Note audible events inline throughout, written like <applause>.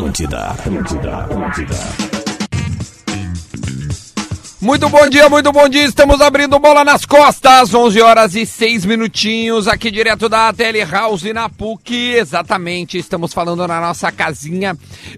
Atlântida, Atlântida, Atlântida. Muito bom dia, muito bom dia. Estamos abrindo bola nas costas. 11 horas e 6 minutinhos aqui direto da Telehouse na PUC. Exatamente, estamos falando na nossa casinha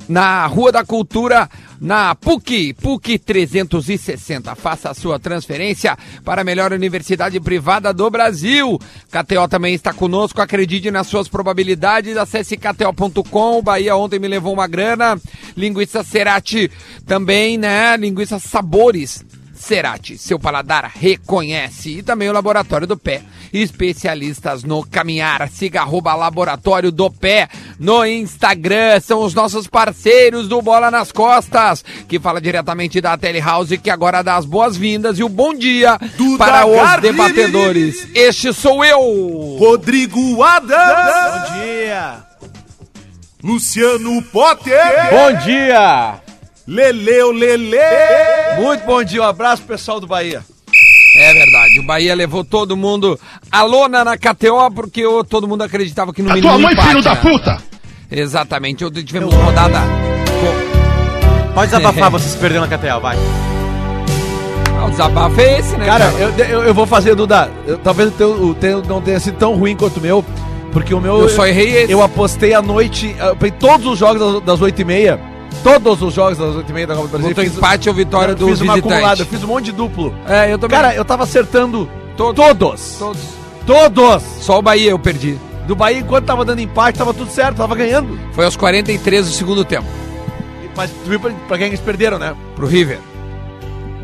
na Rua da Cultura, na PUC, PUC 360. Faça a sua transferência para a melhor universidade privada do Brasil. KTO também está conosco. Acredite nas suas probabilidades. Acesse kto.com. Bahia ontem me levou uma grana. Linguiça Cerati também, né? Linguiça Sabores. Cerati, seu paladar reconhece. E também o Laboratório do Pé, especialistas no caminhar. Siga arroba Laboratório do Pé no Instagram. São os nossos parceiros do Bola nas Costas, que fala diretamente da Telehouse, que agora dá as boas-vindas e o bom dia Duda para os debatedores. Este sou eu. Rodrigo Adams. Bom dia! Luciano Potter. Bom dia! Leleu Lele. Muito bom dia, um abraço pessoal do Bahia. É verdade, o Bahia levou todo mundo à lona na KTO, porque o- todo mundo acreditava que no mínimo Tua mãe, empate, filho da né? puta! Exatamente, ontem tivemos rodada... Pode desabafar, você se perdeu na KTL, vai. Ah, O desabafo é esse, né? Cara, eu, eu, eu vou fazer, Duda. eu- talvez o teu, o teu não tenha sido tão ruim quanto o meu, porque o meu. Eu só errei esse. Eu apostei à noite, eu peguei todos os jogos das, das 8h30. Todos os jogos das 8h30 da Copa do Brasil. Botou Fiz- empate ou vitória do fiz uma visitante. acumulada, eu fiz um monte de duplo. É, eu também. Cara, eu tava acertando Todos. todos. Todos. Todos. Só o Bahia eu perdi. Do Bahia, enquanto tava dando empate, tava tudo certo, tava ganhando. Foi aos 43 do segundo tempo. Mas tu viu pra, pra quem eles perderam, né? Pro River.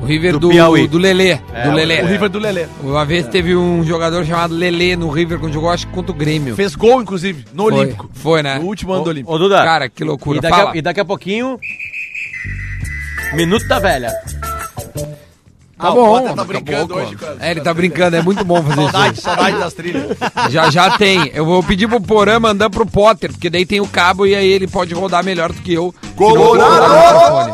O River do, Do do, Piauí. Lelê. É, do o- Lelê. O River do Lelê. Uma vez teve um jogador chamado Lelê no River, quando jogou, acho que contra o Grêmio. Fez gol, inclusive, no Foi. Olímpico. Foi, né? No último ano do Olímpico. Ô, Duda. Cara, que loucura. E daqui, Fala. a, e daqui a pouquinho. Minuto da velha. Tá Ah, o bom, Potter tá a brincando hoje as- É, ele tá brincando, é muito bom fazer Saudade, isso. saudade das trilhas. Já já tem. Eu vou pedir pro Porã mandar pro Potter, porque daí tem o cabo e aí ele pode rodar melhor do que eu. microfone.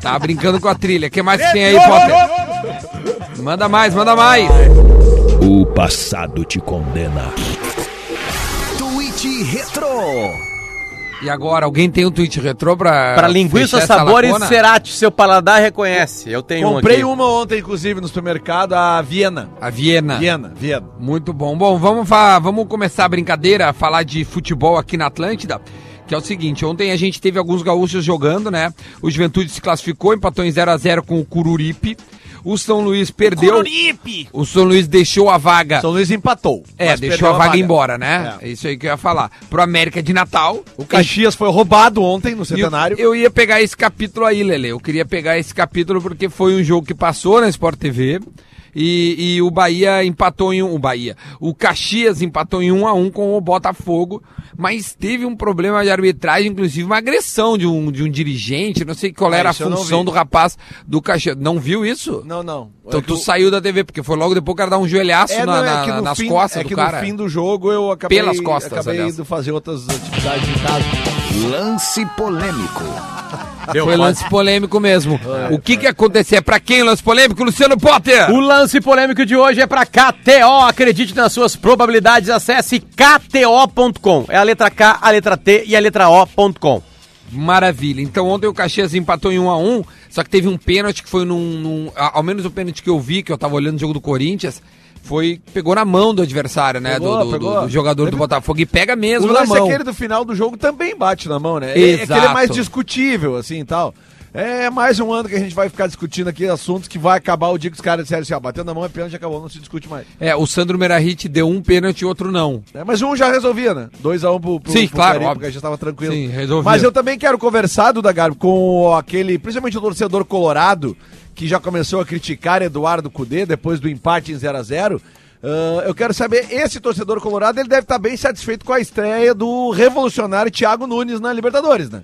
Tá brincando com a trilha. O que mais que tem aí, Potter? Manda mais, manda mais. O passado te condena. Tweet Retro. E agora, alguém tem um tweet retrô pra. Pra linguiça, sabores, lacona? Cerati, seu paladar reconhece. Eu tenho Comprei um aqui. uma ontem, inclusive, no supermercado, a Viena. A Viena. Viena, Viena. Muito bom. Bom, vamos, fa- vamos começar a brincadeira, a falar de futebol aqui na Atlântida. Que é o seguinte, ontem a gente teve alguns gaúchos jogando, né? O Juventude se classificou, empatou em 0 a 0 com o Cururipe. O São Luís perdeu. O São Luís deixou a vaga. São Luís empatou. É, deixou perdeu a vaga, embora, né? É. É isso aí que eu ia falar. Pro América de Natal. O Caxias foi roubado ontem no E centenário. Eu, eu ia pegar esse capítulo aí, Lele. Eu queria pegar esse capítulo porque foi um jogo que passou na Sport TV. E, e o Bahia empatou em um. O Bahia. O Caxias empatou em um a um com o Botafogo. Mas teve um problema de arbitragem, inclusive uma agressão de um, de um dirigente. Não sei qual Ah, era a eu não função do rapaz do Caxias. Não viu isso? Não, não. Então É que tu o- saiu da TV, porque foi logo depois o cara dar um joelhaço É, na- não, é na- que no nas fim- costas é do que cara. no fim do jogo eu acabei, Pelas costas, acabei aliás. indo fazer outras atividades em casa. Lance polêmico. Deu, Foi lance polêmico mesmo. O que que aconteceu? É pra quem o lance polêmico, Luciano Potter? O lance polêmico de hoje é pra KTO. Acredite nas suas probabilidades. Acesse kto.com. É a letra K, a letra T e a letra O.com. Maravilha. Então ontem o Caxias empatou em 1 a 1 só que teve um pênalti que foi num, num- Ao menos o pênalti que eu vi, que eu tava olhando o jogo do Corinthians, foi. Pegou na mão do adversário, né? Pegou, do, do- pegou. do jogador do Teve- Botafogo. E pega O mesmo na lance mão. aquele do final do jogo também bate na mão, né? É- É que ele é Exato. mais discutível, assim e tal. É mais um ano que a gente vai ficar discutindo aqui assuntos que vai acabar o dia que os caras disserem assim, ó, batendo na mão é pênalti, acabou, não se discute mais. É, o Sandro Merahit deu um pênalti e outro não. É, mas um já resolvia, né? 2x1 um pro, pro, Sim, pro claro, óbvio. porque já estava tranquilo. Sim, resolvia. Mas eu também quero conversar, Duda Garbo, com aquele, principalmente o torcedor colorado, que já começou a criticar Eduardo Cudê depois do empate em 0x0. Ah, eu quero saber, esse torcedor colorado, ele deve estar bem satisfeito com a estreia do revolucionário Thiago Nunes na Libertadores, né?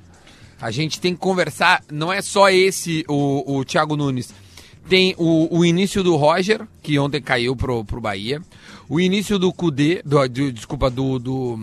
A gente tem que conversar, não é só esse, o, o Thiago Nunes. Tem o, o início do Roger, que ontem caiu pro, pro Bahia. O início do Cudê, do, do- desculpa, do, do,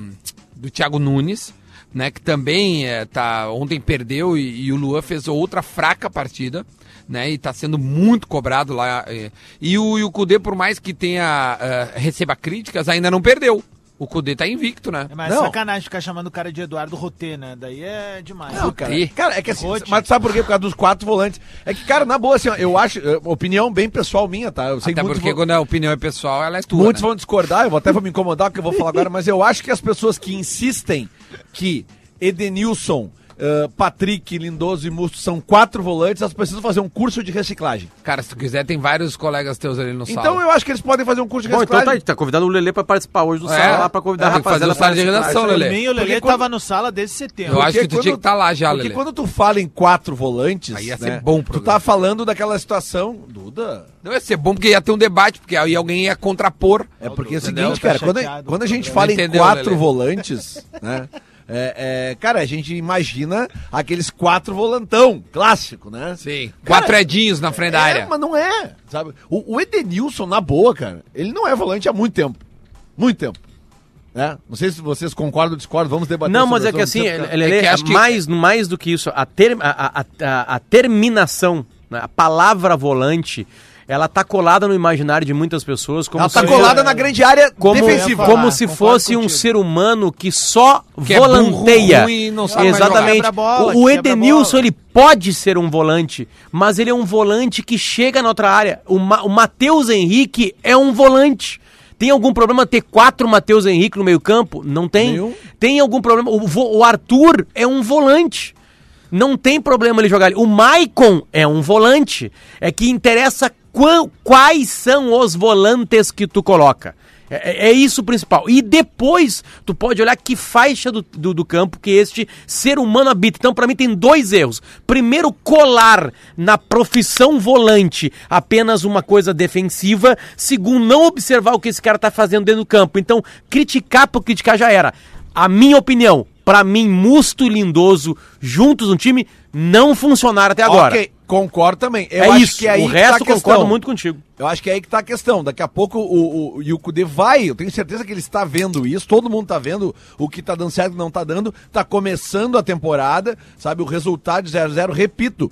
do Thiago Nunes, né? Que também é, tá, ontem perdeu e, e o Luan fez outra fraca partida. Né, e tá sendo muito cobrado lá. é. E o, e o Cudê, por mais que tenha eh, receba críticas, ainda não perdeu. O Cudê tá invicto, né? É, mas Não. sacanagem ficar chamando o cara de Eduardo Rotê, né? Daí é demais. Não, cara, cara, é que assim, Rote. mas tu sabe por quê? Por causa dos quatro volantes. É que, cara, na boa, assim, eu acho, eh, opinião bem pessoal minha, tá? Eu sei Até porque vão, quando a opinião é pessoal, ela é tua, muitos né? vão discordar, eu vou até vou me incomodar com o que eu vou falar agora, mas eu acho que as pessoas que insistem que Edenilson, eh, Patrick, Lindoso e Musto são quatro volantes, elas precisam fazer um curso de reciclagem. Cara, se tu quiser, tem vários colegas teus ali no Então sala. eu acho que eles podem fazer um curso de Bom, então reciclagem. tá, tá convidando o Lelê pra participar hoje do É, sala lá pra convidar é, a tem que fazer rapaziada o sala de redação, Lelê. mim, o Lelê Porque quando- tava no sala desde setembro. Eu acho que tu quando- tinha que estar lá já, Porque Lelê. quando tu fala em quatro volantes, Aí ia né, ser bom o tu tá falando daquela situação, Duda, Não ia ser bom porque ia ter um debate, porque aí alguém ia contrapor. É porque é o seguinte, Tá cara, quando, chateado quando a gente fala em quatro volantes, né? <laughs> é, é, cara, a gente imagina aqueles quatro volantão, clássico, né? Sim. Cara, Quatro edinhos na frente da É, área. mas não é, sabe? O, o Edenilson, na boa, cara, ele não é volante há muito tempo. Muito tempo. Né? Não sei se vocês concordam ou discordam, vamos debater Não, mas é que assim, ele, ele É que é que- mais, mais do que isso, a, ter, a, a- a- a terminação, né, a palavra volante, ela tá colada no imaginário de muitas pessoas como Ela tá se- colada na grande área como, defensiva. como falar, se concordo fosse um ser humano que só Que é burro, volanteia. ruim e não sabe Exatamente. bola, o o Edenilson, ele pode ser um volante, mas ele é um volante que chega na outra área. O, Ma o Matheus Henrique é um volante. Tem algum problema ter quatro Matheus Henrique no meio-campo? Não tem. Nenhum. Tem algum problema? O, o Arthur é um volante. Não tem problema ele jogar ali. O Maicon é um volante. É que interessa quais são os volantes que tu coloca. É, é- é isso o principal. E depois, tu pode olhar que faixa do, do, do campo que este ser humano habita. Então, pra mim, tem dois erros. Primeiro, colar na profissão volante apenas uma coisa defensiva. Segundo, não observar o que esse cara tá fazendo dentro do campo. Então, criticar por criticar já era. A minha opinião, pra mim, Musto e Lindoso juntos no time não funcionaram até agora. Ok, concordo também. Eu é acho isso. que aí o resto tá a questão. concordo muito contigo. Eu acho que é aí que tá a questão. Daqui a pouco o, o, o vai, eu tenho certeza que ele está vendo isso, todo mundo tá vendo o que tá dando certo e o que não tá dando. Tá começando a temporada, sabe? O resultado de 0x0, repito.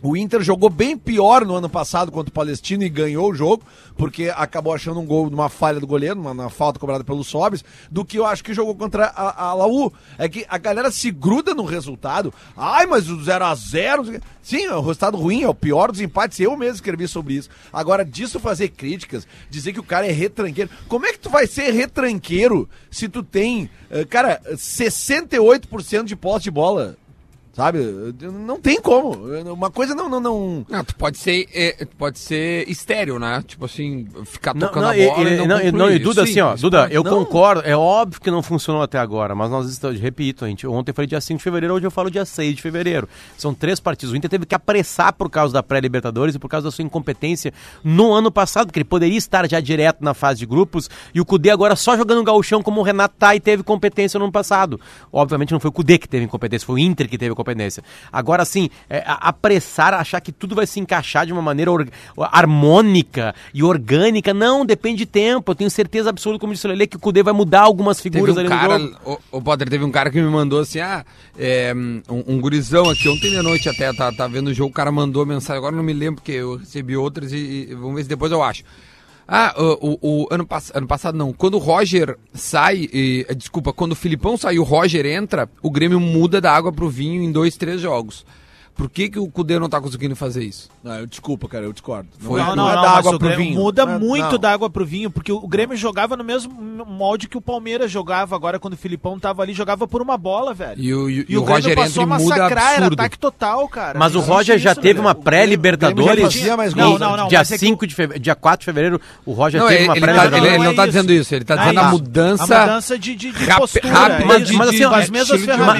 O Inter jogou bem pior no ano passado contra o Palestino e ganhou o jogo, porque acabou achando um gol numa falha do goleiro, uma, falta cobrada pelo Sobres, do que eu acho que jogou contra a, a Laú. É que a galera se gruda no resultado. Ai, mas o 0x0. Sim, é um resultado ruim, é o pior dos empates. Eu mesmo escrevi sobre isso. Agora, disso fazer críticas, dizer que o cara é retranqueiro. Como é que tu vai ser retranqueiro se tu tem, eh, cara, 68% de posse de bola? Sabe? Não tem como. Uma coisa não. não, não... Não, tu pode ser, é, pode ser estéreo, né? Tipo assim, ficar Não, tocando não, a bola e- e, não, não, e- não, e Duda, Sim, assim, ó, Duda, pode. eu não. concordo, é óbvio que não funcionou até agora, mas nós estamos, repito, a gente, ontem eu falei dia 5 de fevereiro, hoje eu falo dia 6 de fevereiro. São três partidos. O Inter teve que apressar por causa da pré-Libertadores e por causa da sua incompetência no ano passado, porque ele poderia estar já direto na fase de grupos, e o Cudê agora só jogando gauchão como o Renato tá e teve competência no ano passado. Obviamente não foi o Cudê que teve incompetência, foi o Inter que teve competência. Agora sim, é, apressar, achar que tudo vai se encaixar de uma maneira harmônica e orgânica, não, depende de tempo. Eu tenho certeza absoluta, como disse o Lele, que o Cudê vai mudar algumas Teve figuras um ali cara, no jogo. o, o Potter, teve um cara que me mandou assim, ah, é, um, um gurizão aqui, ontem de noite até, tá, tá vendo o jogo, o cara mandou mensagem, agora não me lembro, porque eu recebi outras e, e vamos ver se depois eu acho. Ah, o, o- o ano, pass ano passado não, quando o Roger sai, e, desculpa, quando o Filipão sai e o Roger entra, o Grêmio muda da água pro vinho em dois, três jogos. Por que, que o Cudê não tá conseguindo fazer isso? Não, eu desculpa, cara, eu discordo. Foi- não, não não, é não, da água o pro vinho. muda Não é- muito não. da água pro vinho, porque o Grêmio jogava no mesmo molde que o Palmeiras jogava agora quando o Filipão tava ali, jogava por uma bola, velho. E o, e, E o, o Grêmio Roger passou a massacrar, era ataque total, cara. Mas o Não Roger já isso, teve né, uma pré-Libertadores. Não, não, não, dia, mas é que 5 de fevereiro, dia 4 de fevereiro, o Roger Não, teve uma tá, pré-Libertadores. ele, ele não é tá isso. dizendo isso, ele tá Não é dizendo a mudança... A mudança de, postura. é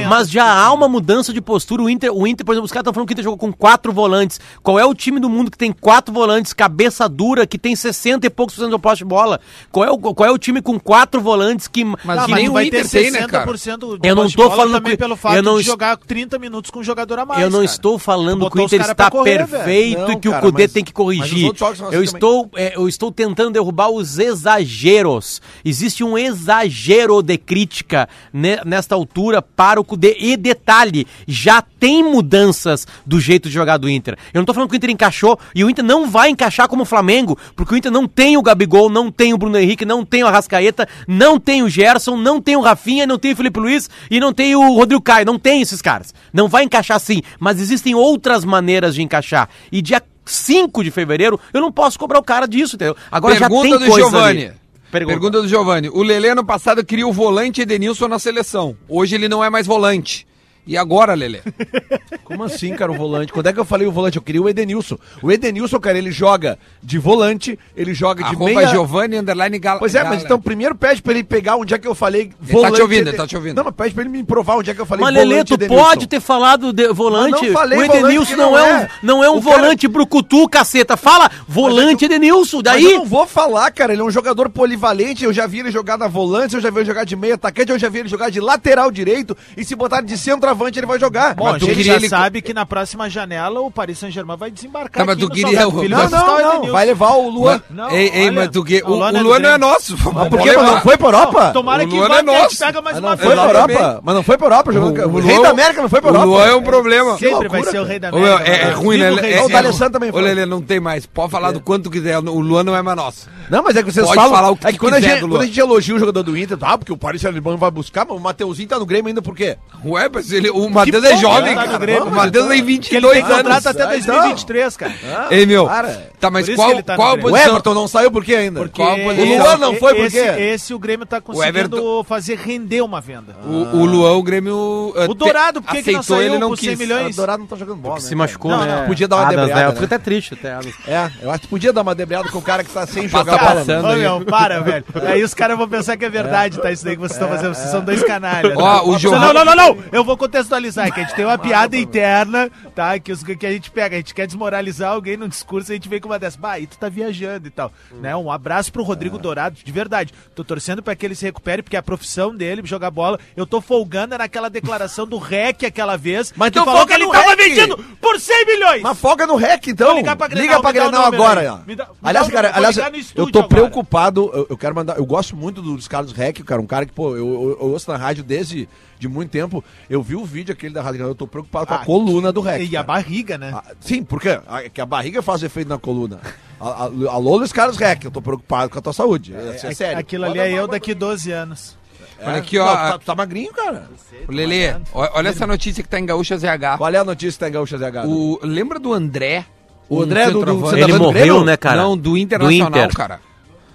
Mas, assim, já há uma mudança de postura. O Inter, o Inter, por exemplo, os caras estão falando que o Inter jogou com quatro volantes. Qual é o time do mundo que tem quatro volantes, cabeça dura, que tem 60 e poucos por cento de posse de bola? Qual é o, qual é o time com quatro volantes que. Mas Não, que nem o vai Inter ter tem, né, cara? 60% de Eu não bola falando também que- pelo fato eu não de est- jogar 30 minutos com um jogador a mais, eu não cara. estou falando Botou que o Inter está correr, perfeito Não, e que cara, o Cudê mas- tem que corrigir. assim Eu também. estou, é, eu estou tentando derrubar os exageros. Existe um exagero de crítica ne- nesta altura para o Cudê. E detalhe, já tem mudanças problemas do jeito de jogar do Inter. Eu não tô falando que o Inter encaixou e o Inter não vai encaixar como o Flamengo, porque o Inter não tem o Gabigol, não tem o Bruno Henrique, não tem o Arrascaeta, não tem o Gerson, não tem o Rafinha, não tem o Felipe Luiz e não tem o Rodrigo Caio, não tem esses caras. Não vai encaixar assim, mas existem outras maneiras de encaixar. E dia 5 de fevereiro, eu não posso cobrar o cara disso, entendeu? Agora Pergunta já do tem coisa Giovanni. ali. Pergunta. Pergunta do Giovanni. O Lelê ano passado queria o volante Edenilson na seleção. Hoje ele não é mais volante. E agora, Lelê? <laughs> Como assim, cara, o volante? Quando é que eu falei o volante? Eu queria o Edenilson. O Edenilson, cara, ele joga de volante, ele joga de Arroba meia... Giovanni Underline Gal Pois é, mas então primeiro pede pra ele pegar onde é que eu falei tá te ouvindo, ele tá te ouvindo. Não, mas pede pra ele me provar onde é que eu falei Mas Lelê, tu Edenilson. pode ter falado de volante. Mas não falei o volante Edenilson não, não é, é. um, não é um O cara- volante brucutu, caceta. Fala, volante Edenilson. Mas Daí. eu não vou falar, cara. Ele é um jogador polivalente. Eu já vi ele jogar na volante, eu já vi ele jogar de meia atacante, eu já vi ele jogar de lateral direito. E se botar de centroavante, ele vai jogar. Bom, Mas a gente já ele- sabe que na próxima janela o Paris Saint-Germain vai desembarcar Tá, mas aqui tu no queria o- vai Não, o não, não. Edenilson. Vai levar o Luan. Não, ei, ei, olha, mas tu que, o, o Luan o é Luan não é nosso. Mas por quê? Mas não foi pra Europa? Tomara O que Luan vá, é que a gente nosso. pega mais Mas uma não vez. foi pra Exatamente. Europa? Mas não foi pra Europa. jogando- O, O rei Luan- da América não foi pra O Europa. Luan é um problema. Sempre vai ser o rei da América. é, é ruim, né? O É, da O é, D'Alessandro também Ô, foi. Lelê, não tem mais. Pode falar do quanto quiser. O Luan não é mais nosso. Não, mas é que vocês Pode falam. falar o que é que quando a, quiser gente, do Luan. quando a gente elogia o jogador do Inter, ah, porque o Paris Saint-Germain vai buscar, mas o Mateuzinho tá no Grêmio ainda por quê? Ué, mas ele, o Matheus é jovem, tá cara. Grêmio, o Matheus então- tem Que ele 22 tem anos. contrato até Ah, então. 2023, cara. Ei, meu. Para. Tá, mas qual, ele tá qual a Grêmio. O posição? Everton não saiu por quê ainda? Porque Qual a O posição? Luan não foi por esse, quê? esse o Grêmio tá conseguindo Everton- fazer render uma venda. O, o Luan, o Grêmio. uh, O Dourado, por que que não aceitou, saiu ele não por 100 quis. milhões? O Dourado não tá jogando bola. Se né, machucou, Não, né? não, podia dar uma Adas, debreada, né? Eu né? fico até triste, até? É, eu acho que podia dar uma debreada com o cara que tá sem Passa jogar bola. passando. Meu, para, velho. Aí os caras vão pensar que é verdade, tá? Isso daí que vocês estão fazendo. Vocês são dois canalhas. Ó, tá? o Não, Giovanni- Não, não, não, não. Eu vou contextualizar, que a gente tem uma <laughs> piada interna, tá? Que, os, que a gente pega, a gente quer desmoralizar alguém num discurso, a gente vem com uma dessas. Bah, aí tu tá viajando e tal. Né? Um abraço pro Rodrigo Dourado, de verdade. Tô torcendo pra que ele se recupere, porque é a profissão dele, jogar bola. Eu tô folgando naquela declaração do REC aquela vez. <laughs> Mas então falou que ele no tava REC. vendendo por 100 milhões. Mas folga no REC, então. Vou ligar pra Grenal, Liga pra Grenal agora. ó. Me dá- me aliás, dá cara, aliás, no eu tô agora. preocupado. Eu, eu quero mandar. Eu gosto muito do Luiz Carlos REC, cara. Um cara que, pô, eu, eu- eu ouço na rádio desde de muito tempo. Eu vi o vídeo aquele da rádio. Eu tô preocupado com a Ah, coluna do REC. E a barriga, né? Ah, sim, por quê? Ah, Que a barriga faz efeito na coluna. A- a- Alô, Luiz Carlos Rec, eu tô preocupado com a tua saúde. É, é sério. Aquilo ali é eu daqui 12 anos. É. Olha aqui, ó, Não, a- tá, tá magrinho, cara. Lelê, ó- olha essa notícia que tá em Gaúcha ZH. Qual é a notícia que tá em Gaúcha ZH? O, lembra do André? O Um André do- do Ele do morreu, né, cara? Não, do Internacional, Inter. cara.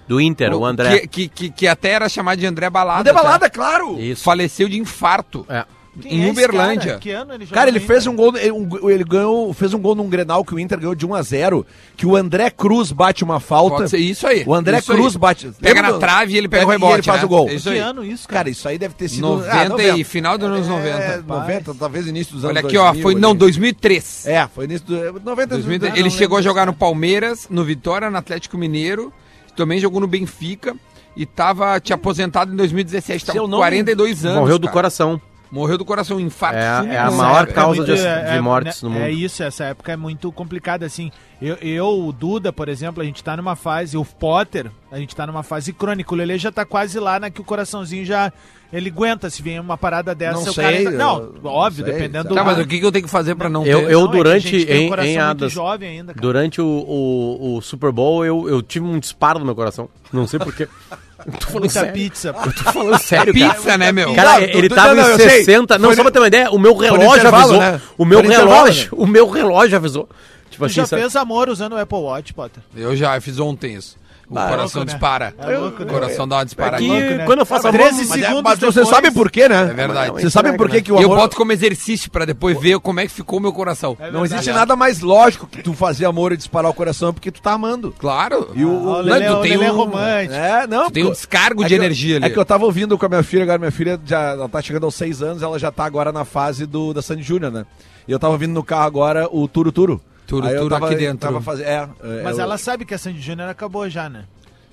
Do Inter, o André. Que, que, que, que até era chamado de André Balada. André Balada, tá? claro! Isso. Faleceu de infarto. É. Quem Em é Uberlândia. cara? Que ano ele jogou Cara, ele fez um gol, ele, um- ele ganhou, fez um gol num Grenal que o Inter ganhou de 1 a 0 que o André Cruz bate uma falta. Pode ser isso aí. O André isso aí. Cruz bate. Pega Lembra na do- trave e ele pega o e rebote. ele faz né? o gol. É Isso Que aí. ano isso, cara? Cara, isso aí deve ter sido 90 ah, e final dos anos 90. É, 90, talvez início dos anos Olha aqui, ó. 2000 Foi, não, ali. 2003. É, foi início do 90, 2003. não Ele chegou a jogar no Palmeiras, no Vitória, no Atlético Mineiro. Também jogou no Benfica. E tava te aposentado em 2017. Tava com não- 42 anos. Morreu do cara. coração. Morreu do coração, um infarto. É, é a maior causa muito- de- de mortes no mundo. É isso, essa época é muito complicada, assim. Eu, eu, o Duda, por exemplo, a gente tá numa fase, o Potter, a gente tá numa fase crônica. O Lele já tá quase lá, né, que o coraçãozinho já, ele aguenta se vem uma parada dessa. Não o cara sei, ainda- Não, eu- óbvio, sei, dependendo sabe? Tá, mas o que, que eu tenho que fazer pra não Eu, ter? eu Não, é durante, gente tem um em, em Adas, jovem ainda, cara. durante o, o, o Super Bowl, eu, eu tive um disparo no meu coração. Não sei porquê. <laughs> Eu tô falando Muita sério. pizza. Eu tô falando sério, cara. Pizza, né, meu? Cara, Não, ele tava não, não, em eu sei. 60. Não, Foi só no- pra ter uma ideia, o meu relógio avisou. né? O meu relógio, o meu relógio avisou. Tipo Tu já sabe? fez amor usando o Apple Watch, Potter? Eu já fiz ontem isso. O Ah, coração louco, né? dispara. É louco, o né? coração dá uma Que disparadinha. louco, né? quando eu faço Ah, amor... 13 Mas, é- segundos mas você depois- sabe por quê, né? É verdade. Você sabe por quê que o E eu amor... boto como exercício pra depois ver como é que ficou o meu coração. É Não existe nada mais lógico que tu fazer amor e disparar o coração porque tu tá amando. Claro. E o, Ah, o Não, tu o tem é um- romântico. É, não. Tu tem um descargo é de energia ali. É que eu tava ouvindo com a minha filha, agora minha filha já ela tá chegando aos seis anos, ela já tá agora na fase do, da Sandy Júnior, né? E eu tava ouvindo no carro agora o Turo Turo. Turo Aí eu Turo tava- aqui dentro. Tava fazendo, é, é, Mas eu- ela sabe que a Sandy Júnior acabou já, né?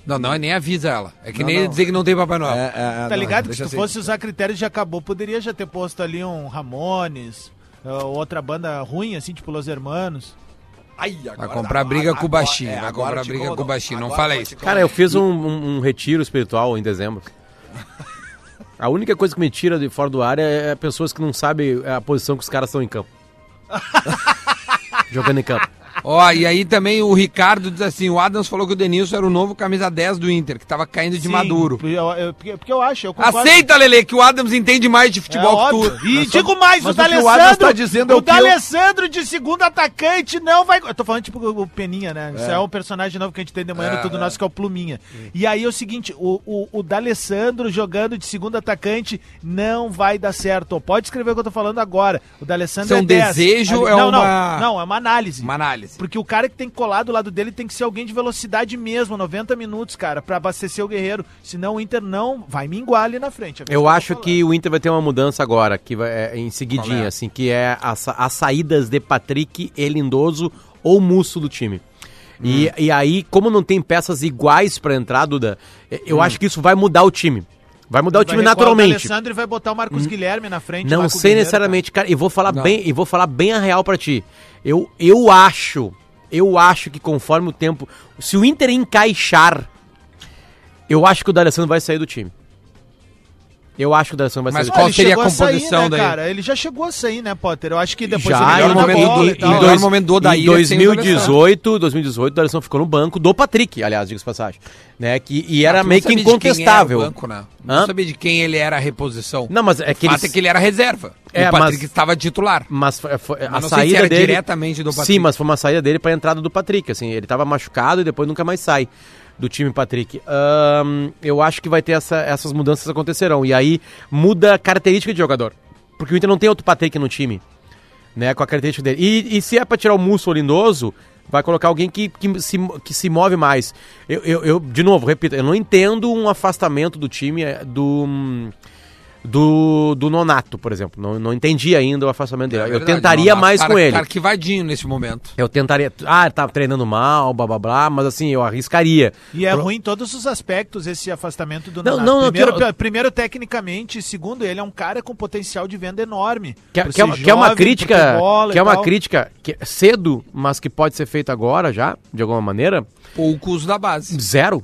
Não, não, nem avisa ela. É que Não, nem não. dizer que não tem Papai Noel. é, é, é, Tá não, ligado que se tu assim. fosse usar critérios de acabou, poderia já ter posto ali um Ramones, uh, outra banda ruim, assim, tipo Los Hermanos. Ai, Vai agora- comprar briga com o agora- baixinho. é, vai agora comprar briga com o baixinho. Não Agora fala isso. Cara, eu fiz um, um- um retiro espiritual em dezembro. A única coisa que me tira de fora do ar é, é pessoas que não sabem a posição que os caras estão em campo. <laughs> Jogando em campo. Ó, e aí também o Ricardo diz assim: o Adams falou que o Denilson era o novo camisa 10 do Inter, que tava caindo de Sim, maduro. Porque eu, eu- porque- porque eu acho, eu concordo. Aceita, Lele, que o Adams entende mais de É futebol que óbvio. tu. E digo mais, mas o o que o D'Alessandro, tá dizendo é o o que eu- D'Alessandro de segundo atacante não vai... Eu tô falando tipo o Peninha, né? Isso é um personagem novo que a gente tem de manhã no Tudo Nosso, que é o Pluminha. E aí é o seguinte, o, o, o D'Alessandro jogando de segundo atacante não vai dar certo. Pode escrever o que eu tô falando agora. O D'Alessandro é um 10. desejo, Ali- é não, uma- Não, não, é uma análise. Uma análise. Porque o cara que tem que colar do lado dele tem que ser alguém de velocidade mesmo, 90 minutos, cara, pra abastecer o Guerreiro. Senão o Inter não vai minguar ali na frente. É Eu acho que o Inter vai ter uma mudança agora, que vai, é, em seguidinha, é? assim, que é as, as saídas de Patrick, Elindoso ou Musso do time. E, Hum. e aí, como não tem peças iguais pra entrar, Duda, eu acho que isso vai mudar o time. Vai mudar o Hum. Vai time naturalmente. O Alessandro vai botar o Marcos Guilherme na frente. Não o sei Guerreiro, necessariamente, cara. E vou falar Não. bem, e vou falar bem a real pra ti. Eu, eu acho, eu acho que conforme o tempo, se o Inter encaixar, eu acho que o D'Alessandro vai sair do time. Eu acho que o D'Alessandro vai Mas sair do qual ele seria a chegou sair, composição né, daí? cara? Ele já chegou a sair, né, Potter? Eu acho que depois Já, ele melhor momento bola do- em em, dois- momento do em sem o 2018, 2018, o D'Alessandro ficou no banco do Patrick, aliás, diga-se passagem. Né, que, e era Ah, não meio que incontestável. era o banco, né? Não sabia de quem ele era a reposição. Não, mas é que o fato ele- é que ele era reserva. É, o Patrick mas- estava titular. Mas foi, foi- a não sei se saída era dele diretamente do Patrick. Sim, mas foi uma saída dele pra entrada do Patrick, assim, ele tava machucado e depois nunca mais sai do time Patrick. Eu acho que vai ter essa- essas mudanças acontecerão e aí muda a característica de jogador, porque o Inter não tem outro Patrick no time, né, com a característica dele. E, e se é pra tirar o Musso lindoso, vai colocar alguém que, que, se, que se move mais. Eu, eu, eu, de novo, repito, eu não entendo um afastamento do time é, do hum, do, do Nonato, por exemplo. Não, não entendi ainda o afastamento dele. É eu verdade, tentaria não, mais tá- com ele. Tá arquivadinho nesse momento. Eu tentaria. Ah, tá treinando mal, blá blá blá, mas assim, eu arriscaria. E é Pro- ruim em todos os aspectos esse afastamento do Não, Nonato. não, não, primeiro, eu- primeiro, tecnicamente, segundo, ele é um cara com potencial de venda enorme. Que, que é, uma- que é uma jovem, crítica. Que é uma tal. crítica que é cedo, mas que pode ser feita agora já, de alguma maneira. Poucos da base. Zero.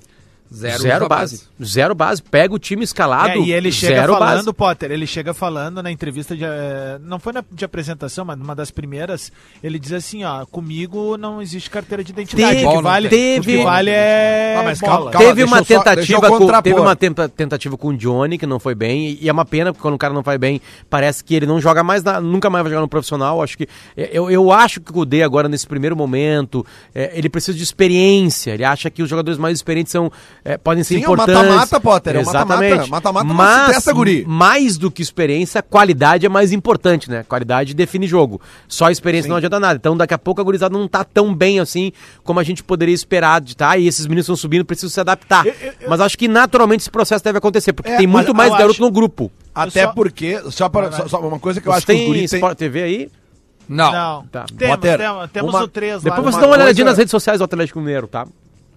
Zero, Zero, da base. Zero base. Pega o time escalado. É, e ele chega zero falando, base. Potter, ele chega falando na entrevista de. eh, Não foi na, de apresentação, mas numa das primeiras, ele diz assim, ó, comigo não existe carteira de identidade. Teve- o que vale, teve- o que vale é. Ah, calma, calma. teve uma só- tentativa com, teve uma tenta- tentativa com o Johnny que não foi bem e é uma pena porque quando o cara não vai bem parece que ele não joga mais na- nunca mais vai jogar no profissional acho que eu, eu acho que o Kudê agora nesse primeiro momento é, ele precisa de experiência ele acha que os jogadores mais experientes são é, podem ser Sim, é importantes mata-mata, Potter, é exatamente mata-mata. Mas testa, guri. mais do que experiência qualidade é mais importante né qualidade define jogo só experiência não adianta nada então daqui a pouco a gurizada não tá tão bem assim como a gente poderia esperar de tá e esses meninos estão subindo precisam se adaptar Eu- eu- eu- mas acho que naturalmente esse processo deve acontecer, porque É, tem muito mais garoto acho- no grupo. Até só- porque, só, para, só, só uma coisa que eu Você acho que os tem guris. Sport TV aí? Não. Não, Tá. temos, Potter, temos, temos uma- o 3 lá. Depois no você uma dá uma coisa- olhadinha nas redes sociais do Atlético Mineiro, tá?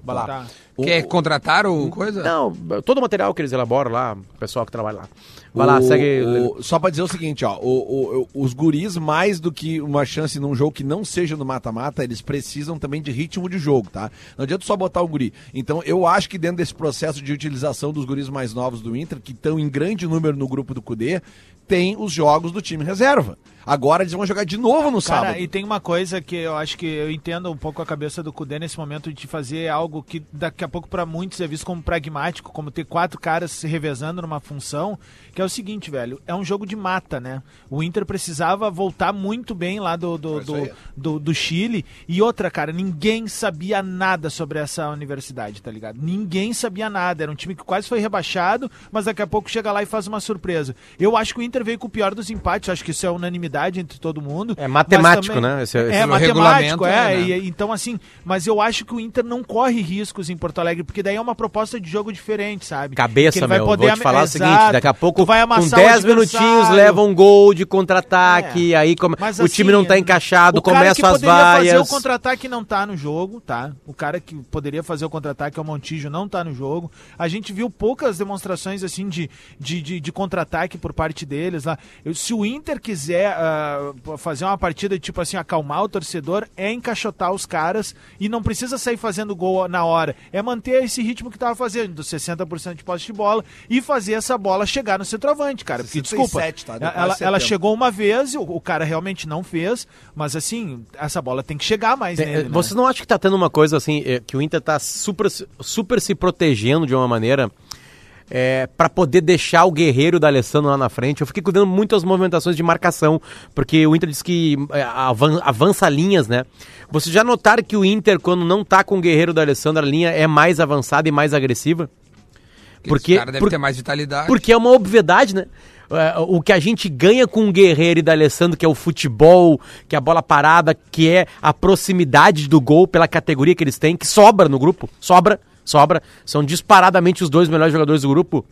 Vai lá. Tá. Quer contratar o coisa? Não, todo o material que eles elaboram lá, o pessoal que trabalha lá. Vai lá, O- segue. o- só pra dizer o seguinte, ó, o- o- o- os guris, mais do que uma chance num jogo que não seja no mata-mata, eles precisam também de ritmo de jogo, tá? Não adianta só botar o guri. Então, eu acho que dentro desse processo de utilização dos guris mais novos do Inter, que estão em grande número no grupo do Cudê, tem os jogos do time reserva. Agora eles vão jogar de novo no Cara, sábado. e tem uma coisa que eu acho que eu entendo um pouco a cabeça do Cudê nesse momento de fazer algo que daqui a pouco para muitos é visto como pragmático, como ter quatro caras se revezando numa função, que é o seguinte, velho, é um jogo de mata, né? O Inter precisava voltar muito bem lá do, do, do, do, do Chile. E outra, cara, ninguém sabia nada sobre essa universidade, tá ligado? Ninguém sabia nada. Era um time que quase foi rebaixado, mas daqui a pouco chega lá e faz uma surpresa. Eu acho que o Inter veio com o pior dos empates, acho que isso é unanimidade entre todo mundo. É matemático, também- né? Esse- esse- é Pelo matemático, regulamento, é. é, né? e- então, assim, mas eu acho que o Inter não corre riscos em Porto Alegre, porque daí é uma proposta de jogo diferente, sabe? Cabeça, meu. poder Vou te falar o Exato. seguinte: daqui a pouco, com amassar o 10 minutinhos, leva um gol de contra-ataque. É. Aí come... Mas, o assim, time não tá encaixado, o começa as poderia fazer o vaias. contra-ataque não tá no jogo, tá? O cara que poderia fazer o contra-ataque é o Montijo, não tá no jogo. A gente viu poucas demonstrações assim de, de, de, de contra-ataque por parte deles lá. Eu- se o Inter quiser ah, fazer uma partida tipo assim, acalmar o torcedor, é encaixotar os caras e não precisa sair fazendo gol na hora. É manter esse ritmo que tava fazendo, dos 60% de posse de bola, e fazer essa bola chegar no centroavante, cara. Porque, desculpa, 67, tá? Deu quase ela, ela 70. chegou uma vez, o, o cara realmente não fez, mas assim, essa bola tem que chegar mais Tem- nele, né? Vocês não acham que tá tendo uma coisa assim, é, que o Inter tá super, super se protegendo de uma maneira é, para poder deixar o guerreiro da Alessandro lá na frente? Eu fiquei cuidando muito das movimentações de marcação, porque o Inter diz que é, avan- avança linhas, né? Vocês já notaram que o Inter, quando não tá com o guerreiro da Alessandro, a linha é mais avançada e mais agressiva? Porque- Porque, cara deve por- ter mais vitalidade. Porque é uma obviedade, né? É, O que a gente ganha com o Guerreiro e da Alessandro, que é o futebol, que é a bola parada, que é a proximidade do gol pela categoria que eles têm, que sobra no grupo. Sobra, sobra. São disparadamente os dois melhores jogadores do grupo.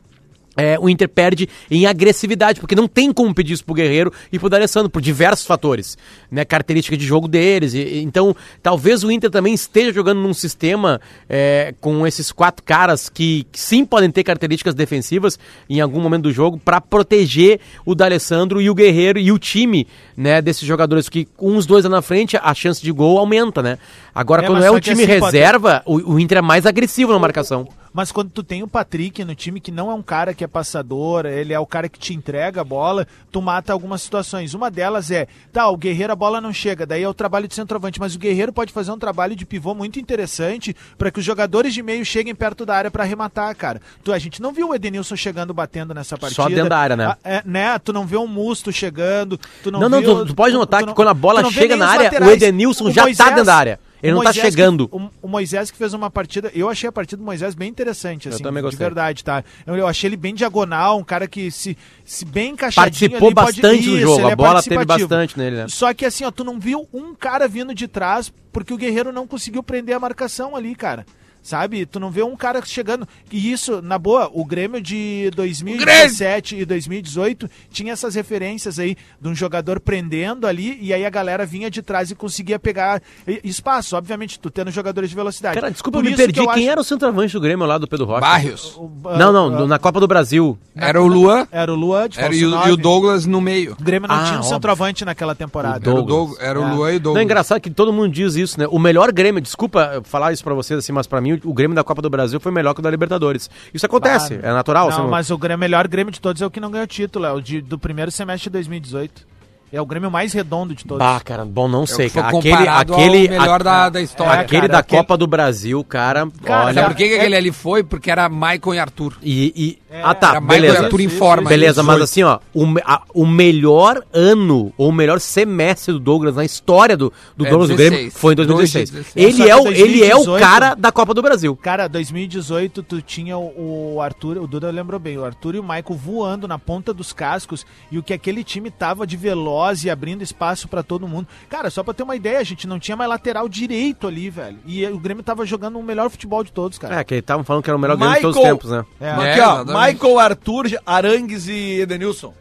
É, o Inter perde em agressividade, porque não tem como pedir isso pro Guerreiro e pro D'Alessandro, por diversos fatores, né, característica de jogo deles, e- então talvez o Inter também esteja jogando num sistema é, com esses quatro caras que, que sim podem ter características defensivas em algum momento do jogo, para proteger o D'Alessandro e o Guerreiro e o time, né, desses jogadores, que com uns dois lá na frente, a chance de gol aumenta, né, agora É, quando é um time assim, pode- reserva, o, o Inter é mais agressivo na marcação. Mas quando tu tem o Patrick no time que não é um cara que é passador, ele é o cara que te entrega a bola, tu mata algumas situações. Uma delas é, tá, o Guerreiro a bola não chega, daí é o trabalho de centroavante, mas o Guerreiro pode fazer um trabalho de pivô muito interessante para que os jogadores de meio cheguem perto da área para arrematar, cara. Tu, a gente não viu o Edenilson chegando batendo nessa partida. dentro da área, né? Ah, é, né? Tu não vê um Musto chegando, tu não Não, não, tu, tu pode notar tu que quando a bola tu não chega na área, laterais. o Edenilson O já tá Moisés- dentro da área. Ele o não tá Moisés que- chegando. o, o Moisés que fez uma partida, eu achei a partida do Moisés bem interessante, assim, também de gostei. verdade, tá? Eu, eu achei ele bem diagonal, um cara que se, se bem encaixadinho Participou ali, pode- bastante do Isso, jogo, ele a é bola teve participativo. bastante nele, né? Só que assim, ó, tu não viu um cara vindo de trás porque o Guerreiro não conseguiu prender a marcação ali, cara. Sabe? Tu não vê um cara chegando. E isso, na boa, o Grêmio de 2017 e 2018 tinha essas referências aí de um jogador prendendo ali e aí a galera vinha de trás e conseguia pegar espaço. Obviamente, tu tendo jogadores de velocidade. Cara, desculpa, Por eu me perdi. que eu Quem acho- era o centroavante do Grêmio lá do Pedro Rocha? Barrios. o- Não, não, ah, do- na Copa do Brasil. Era o Luan Era o Luan de era, e, o, e o Douglas no meio. O Grêmio não Ah, tinha um óbvio. centroavante naquela temporada. O Era o, Douglas. Doug- era o É. Luan e o Não, é Douglas. engraçado que todo mundo diz isso, né? O melhor Grêmio, desculpa falar isso pra vocês assim, mas pra mim o Grêmio da Copa do Brasil foi melhor que o da Libertadores. Isso acontece, Claro. é natural. Não, não- mas o Grêmio, melhor Grêmio de todos é o que não ganhou título, é o de- do primeiro semestre de 2018. É o Grêmio mais redondo de todos. Bah, cara, bom, não É sei. Aquele, aquele, melhor a- da, da história. É, aquele cara, da aquele- Copa do Brasil, cara, Cara, olha. Sabe por que, que É- aquele ali foi? Porque era Maicon e Arthur. E, e- ah, tá, beleza. e Arthur em Isso, forma. Beleza, mas 18. assim, ó, o, a- o melhor ano, ou o melhor semestre do Douglas na história do, do É, Douglas do 16. Grêmio foi em 2016. 2016. Ele, é o, ele é o 2018 cara da Copa do Brasil. Cara, 2018 tu tinha o, o Arthur, o Duda lembrou bem, o Arthur e o Michael voando na ponta dos cascos e o que aquele time tava de veloz e abrindo espaço pra todo mundo. Cara, só pra ter uma ideia, a gente não tinha mais lateral direito ali, velho. E o Grêmio tava jogando o melhor futebol de todos, cara. É, que estavam falando que era o melhor Grêmio de todos os Michael- tempos, né? É. É, Aqui, ó, exatamente. Michael Arthur, Arangues e Edenilson.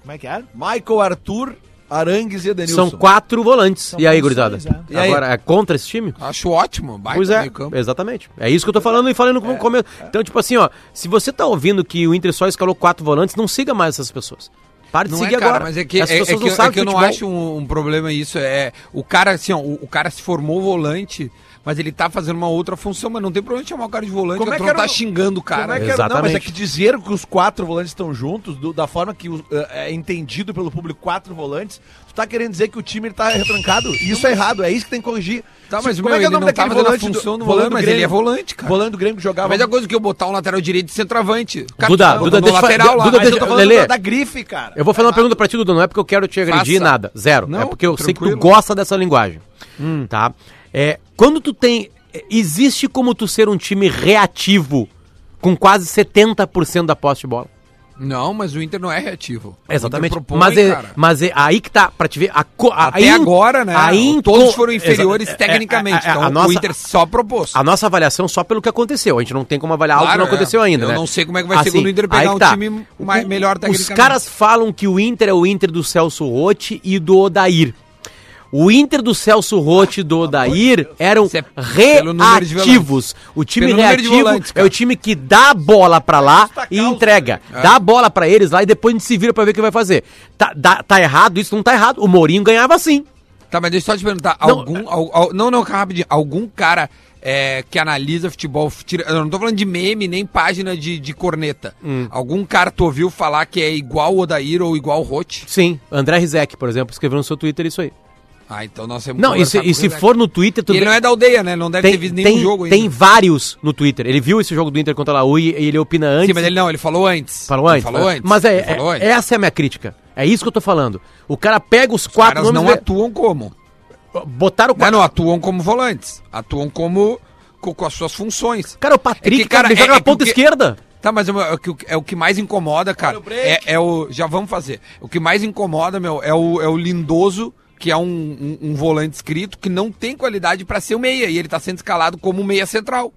Como é que era? Michael Arthur, Arangues e Edenilson. São quatro volantes. São e aí, gurizada? é. E? Agora, é contra esse time? Acho ótimo. Baita Pois é, meio campo. exatamente. É isso que eu tô falando e falando no começo. Então, tipo assim, ó, se você tá ouvindo que o Inter só escalou quatro volantes, não siga mais essas pessoas. Para de Não seguir é, cara, agora. mas é que, é, é pessoas que, é sabem que eu não acho um, um problema isso. É, o cara, assim, ó, o, o cara se formou volante, mas ele tá fazendo uma outra função, mas não tem problema chamar o cara de volante, Como é que não era tá o- xingando o Como cara. é que era? Não, mas é Exatamente. que dizer que os quatro volantes estão juntos, do- da forma que os- é, é entendido pelo público quatro volantes, tu tá querendo dizer que o time ele tá retrancado. E isso é errado, é isso que tem que corrigir. Tá, mas como meu, é que é o nome não tá daquele a volante função do volante volante, mas Grêmio? ele é volante, cara. Volante do Grêmio que jogava. mesma coisa que eu botar um lateral direito de centroavante. Cara, Duda, tá Duda, deixa lateral lá. Duda, mas eu deixa- tô falando da, da grife, cara. Eu vou fazer uma pergunta pra ti, Duda, não é porque eu quero te agredir nada, zero. Não, é porque eu sei que tu gosta dessa linguagem, tá? É, quando tu tem... Existe como tu ser um time reativo com quase 70% da posse de bola? Não, mas o Inter não é reativo. Exatamente. Propõe, mas, é, mas é aí que tá, pra te ver. A, a- Até agora, né? aí todos foram inferiores Exa- é, tecnicamente. é, é, então nossa- o Inter só propôs. A nossa avaliação só pelo que aconteceu. A gente não tem como avaliar algo que Claro, não aconteceu é. ainda, Eu né? não sei como é que vai ser Assim, quando o Inter pegar um tá. time mais- melhor Os tecnicamente. caras falam que o Inter é o Inter do Celso Rotti e do Odair. O Inter do Celso Rotti do Odair eram é reativos. O time Pelo reativo volantes, é o time que dá a bola pra lá e entrega. É. Dá a bola pra eles lá e depois a gente se vira pra ver o que vai fazer. Tá, dá- tá errado? Isso não tá errado. O Mourinho ganhava assim. Tá, mas deixa eu só te perguntar. Não, algum, al- al- não, não, rapidinho. Algum cara é, que analisa futebol. tira- eu não tô falando de meme, nem página de, de corneta. Hum. Algum cara tu ouviu falar que é igual o Odair ou igual o Rote? Sim, André Rizek, por exemplo, escreveu no seu Twitter isso aí. Ah, então nós temos Não, e se, e se for no Twitter, E ele não é da aldeia, né? Não deve ter tem, visto nenhum tem, jogo ainda. tem vários no Twitter. Ele viu esse jogo do Inter contra a Laú e e ele opina antes. Sim, mas ele não, ele falou antes. Falou Ele antes. falou antes. Mas é, Ele falou é- antes. essa é a minha crítica. É isso que eu tô falando. O cara pega os Os quatro caras nomes. não atuam como? Botaram Não, quatro. não, atuam como volantes. Atuam como com, com as suas funções. Cara, o Patrick, É que, cara, cara, ele joga é- na é o ponta que- esquerda. Tá, mas é o, o que- é o que mais incomoda, cara. É, é o. Já vamos fazer. O que mais incomoda, meu, é o, é o Lindoso, que é um, um, um volante escrito que não tem qualidade pra ser o meia. E ele tá sendo escalado como meia central.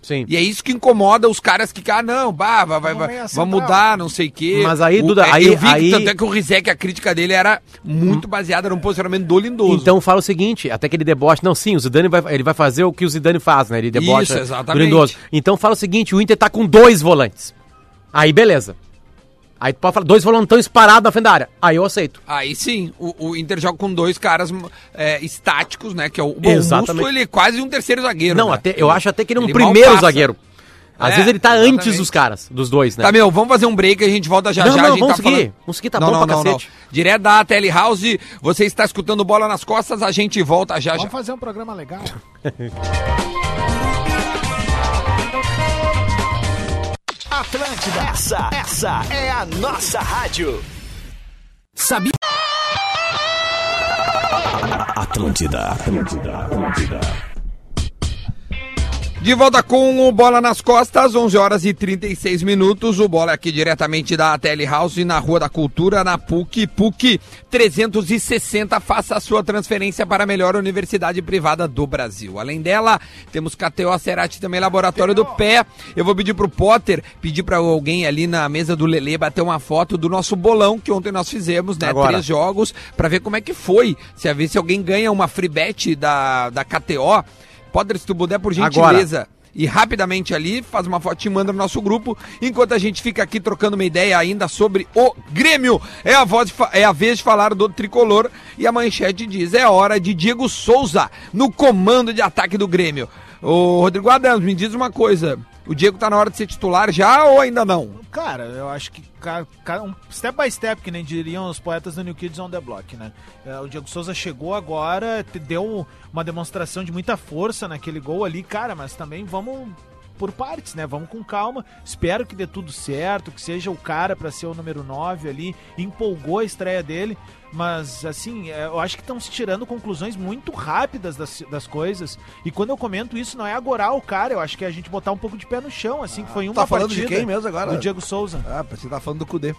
Sim. E é isso que incomoda os caras que, ah, não, bah, vai, vai, vai, vai mudar, não sei o quê. Mas aí, O- Duda, é, aí- Eu vi aí- que tanto é que o Rizek, a crítica dele era muito baseada no posicionamento do Lindoso. Então fala o seguinte, até que ele deboche. Não, sim, o Zidane vai, ele vai fazer o que o Zidane faz, né? Ele debocha Isso, do exatamente. Lindoso. Então fala o seguinte, o Inter tá com dois volantes. Aí beleza. Aí tu pode falar, dois volantões parados na frente da área. Aí eu aceito. Aí sim, o, o Inter joga com dois caras é, estáticos, né? Que é o, bom, o Exatamente. Musto, ele é quase um terceiro zagueiro. Não, né? até, eu acho até que ele é um Ele primeiro zagueiro. Às É, vezes ele tá exatamente. antes dos caras, dos dois, né? Tá, meu, vamos fazer um break, a gente volta já Não, já. não, a gente vamos tá seguir. falando- Vamos seguir, tá bom pra cacete. Direto da Telehouse, você está escutando Bola nas Costas, a gente volta já já. Vamos fazer um programa legal. <laughs> Atlântida, essa, essa é a nossa rádio. Sabia? Atlântida, Atlântida, Atlântida. De volta com o Bola nas Costas, 11 horas e 36 minutos. O Bola é aqui diretamente da Telehouse, na Rua da Cultura, na PUC. PUC 360, faça a sua transferência para a melhor universidade privada do Brasil. Além dela, temos KTO Cerati também, Laboratório do Pé. Eu vou pedir pro Potter, pedir para alguém ali na mesa do Lelê bater uma foto do nosso bolão que ontem nós fizemos, né? Agora. Três jogos, para ver como é que foi. Se a ver se alguém ganha uma free bet da, da KTO. Potter, se tu puder, por gentileza. E rapidamente ali, faz uma foto e manda no nosso grupo, enquanto a gente fica aqui trocando uma ideia ainda sobre o Grêmio. É a, voz é a vez de falar do tricolor e a manchete diz: é hora de Diego Souza no comando de ataque do Grêmio. Ô, Rodrigo Adams, me diz uma coisa: o Diego tá na hora de ser titular já ou ainda não? Cara, eu acho que um step by step, que nem diriam os poetas do New Kids on the Block, né? É, O Diego Souza chegou agora, deu uma demonstração de muita força naquele gol ali, cara, mas também vamos por partes, né? Vamos com calma. Espero que dê tudo certo, que seja o cara pra ser o número 9 ali. Empolgou a estreia dele, mas assim, é, eu acho que estão se tirando conclusões muito rápidas das, das coisas. E quando eu comento isso, não é agorar o cara, eu acho que é a gente botar um pouco de pé no chão, assim, que foi uma tá falando de partida quem mesmo agora? Do Diego Souza. Ah, que tava falando do Cudê.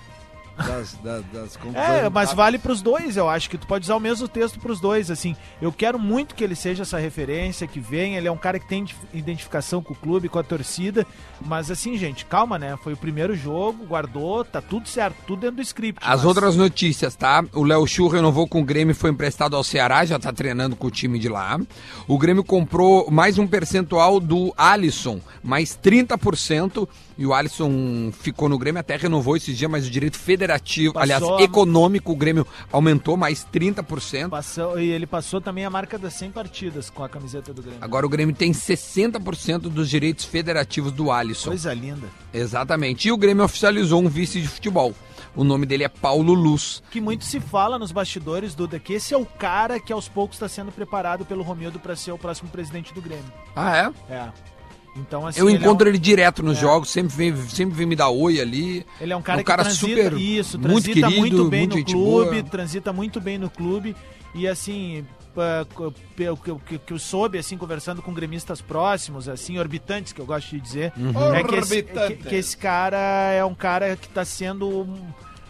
Das, das, das É, mas vale pros dois, eu acho que tu pode usar o mesmo texto pros dois, assim. Eu quero muito que ele seja essa referência, que venha, ele é um cara que tem identificação com o clube, com a torcida, mas assim, gente, calma, né? Foi o primeiro jogo, guardou, tá tudo certo, tudo dentro do script. As mas- outras notícias, tá? O Léo Chu renovou com o Grêmio e foi emprestado ao Ceará, já tá treinando com o time de lá. O Grêmio comprou mais um percentual do Alisson, mais 30%. E o Alisson ficou no Grêmio, até renovou esses dias, mas o direito federativo, Passou aliás, a- econômico, o Grêmio aumentou mais 30%. Passou, e ele passou também a marca das 100 partidas com a camiseta do Grêmio. Agora o Grêmio tem 60% dos direitos federativos do Alisson. Coisa linda. Exatamente. E o Grêmio oficializou um vice de futebol. O nome dele é Paulo Luz. Que muito se fala nos bastidores, Duda, que esse é o cara que aos poucos está sendo preparado pelo Romildo para ser o próximo presidente do Grêmio. Ah, é? É. Então, assim, Eu ele é encontro um- ele direto nos É. jogos, sempre vem, sempre vem me dar oi ali. Ele é um cara um que cara transita, super, isso, muito transita querido, muito bem muito no clube, boa. transita muito bem no clube e assim, pelo que, eu- que, que eu soube assim conversando com gremistas próximos, assim, orbitantes que eu gosto de dizer, Uhum. é que esse, que, que esse cara é um cara que está sendo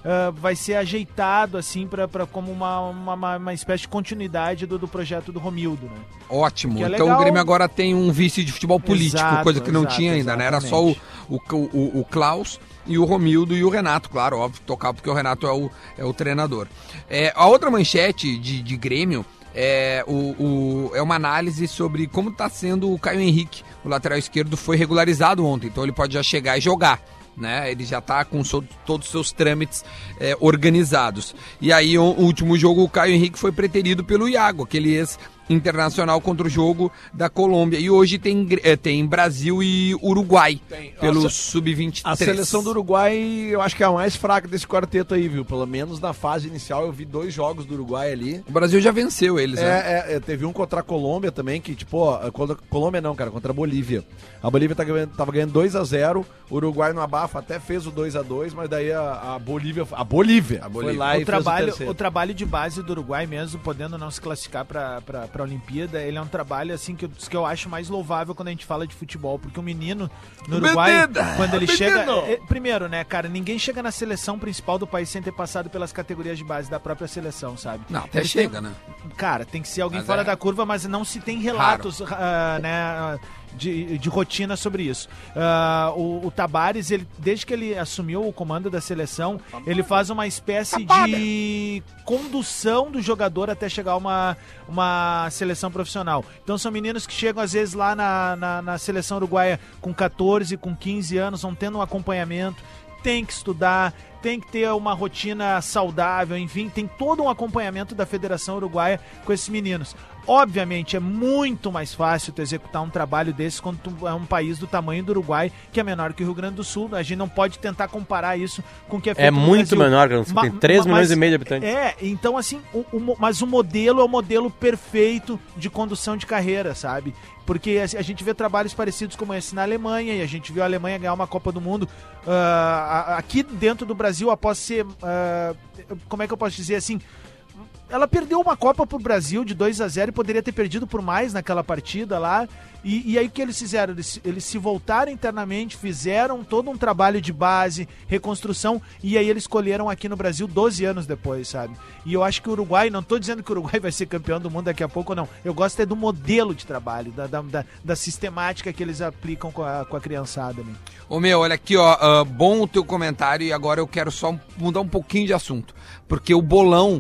ah, vai ser ajeitado assim para como uma, uma, uma- espécie de continuidade do, do projeto do Romildo, né? Ótimo. É então legal. o Grêmio agora tem um vice de futebol político, Exato, coisa que não exato, tinha ainda, né? Era só o, o, o, o Klaus e o Romildo e o Renato, claro, óbvio, tocar porque o Renato é o, é o treinador. É, a outra manchete de, de Grêmio é, o, o- é uma análise sobre como está sendo o Caio Henrique. O lateral esquerdo foi regularizado ontem, então ele pode já chegar e jogar. Né? Ele já está com so- todos os seus trâmites é, organizados. E aí, o, o último jogo, o Caio Henrique foi preterido pelo Iago, aquele internacional contra o jogo da Colômbia. E hoje tem, eh, tem Brasil e Uruguai pelo Nossa, sub-23. A seleção do Uruguai, eu acho que é a mais fraca desse quarteto aí, viu? Pelo menos na fase inicial eu vi dois jogos do Uruguai ali. O Brasil já venceu eles, né? É, é, é, teve um contra a Colômbia também, que, tipo, ó, contra a Colômbia não, cara, contra a Bolívia. A Bolívia tá ganhando- tava ganhando 2x0, o Uruguai no abafa até fez o 2x2, mas daí a, a Bolívia. A Bolívia, A foi Bolívia. lá e o trabalho, fez o o, trabalho de base do Uruguai mesmo, podendo não se classificar pra, pra, pra Olimpíada, ele é um trabalho assim que eu, que eu acho mais louvável quando a gente fala de futebol, porque o menino no Uruguai, Menina! quando ele Menino! chega. é, primeiro, né, cara, ninguém chega na seleção principal do país sem ter passado pelas categorias de base da própria seleção, sabe? Não, até Eles chega, né? Cara, tem que ser alguém Mas fora é da curva, mas não se tem relatos, ah, né, de, de rotina sobre isso. Ah, o, o Tabares, ele, desde que ele assumiu o comando da seleção, ele faz uma espécie de condução do jogador até chegar a uma, uma seleção profissional. Então são meninos que chegam às vezes lá na, na, na seleção uruguaia com 14, com 15 anos, vão tendo um acompanhamento, tem que estudar, tem que ter uma rotina saudável, enfim, tem todo um acompanhamento da Federação Uruguaia com esses meninos. Obviamente é muito mais fácil tu executar um trabalho desse quando tu é um país do tamanho do Uruguai, que é menor que o Rio Grande do Sul. A gente não pode tentar comparar isso com o que é feito É muito Brasil. menor. Tem Ma- 3 ma- milhões e meio de habitantes. É, então assim, o, o mas o modelo é o modelo perfeito de condução de carreira, sabe? Porque a, gente vê trabalhos parecidos como esse na Alemanha, e a gente viu a Alemanha ganhar uma Copa do Mundo a- aqui dentro do Brasil após ser. ah, como é que eu posso dizer assim? Ela perdeu uma Copa pro Brasil de 2 a 0 e poderia ter perdido por mais naquela partida lá. E, e aí o que eles fizeram? Eles, eles se voltaram internamente, fizeram todo um trabalho de base, reconstrução, e aí eles escolheram aqui no Brasil 12 anos depois, sabe? E eu acho que o Uruguai, não tô dizendo que o Uruguai <laughs> vai ser campeão do mundo daqui a pouco, não. Eu gosto é do modelo de trabalho, da, da, da, da sistemática que eles aplicam com a, com a criançada. Né? Ô meu, olha aqui, ó, ah, bom o teu comentário e agora eu quero só mudar um pouquinho de assunto. Porque o bolão,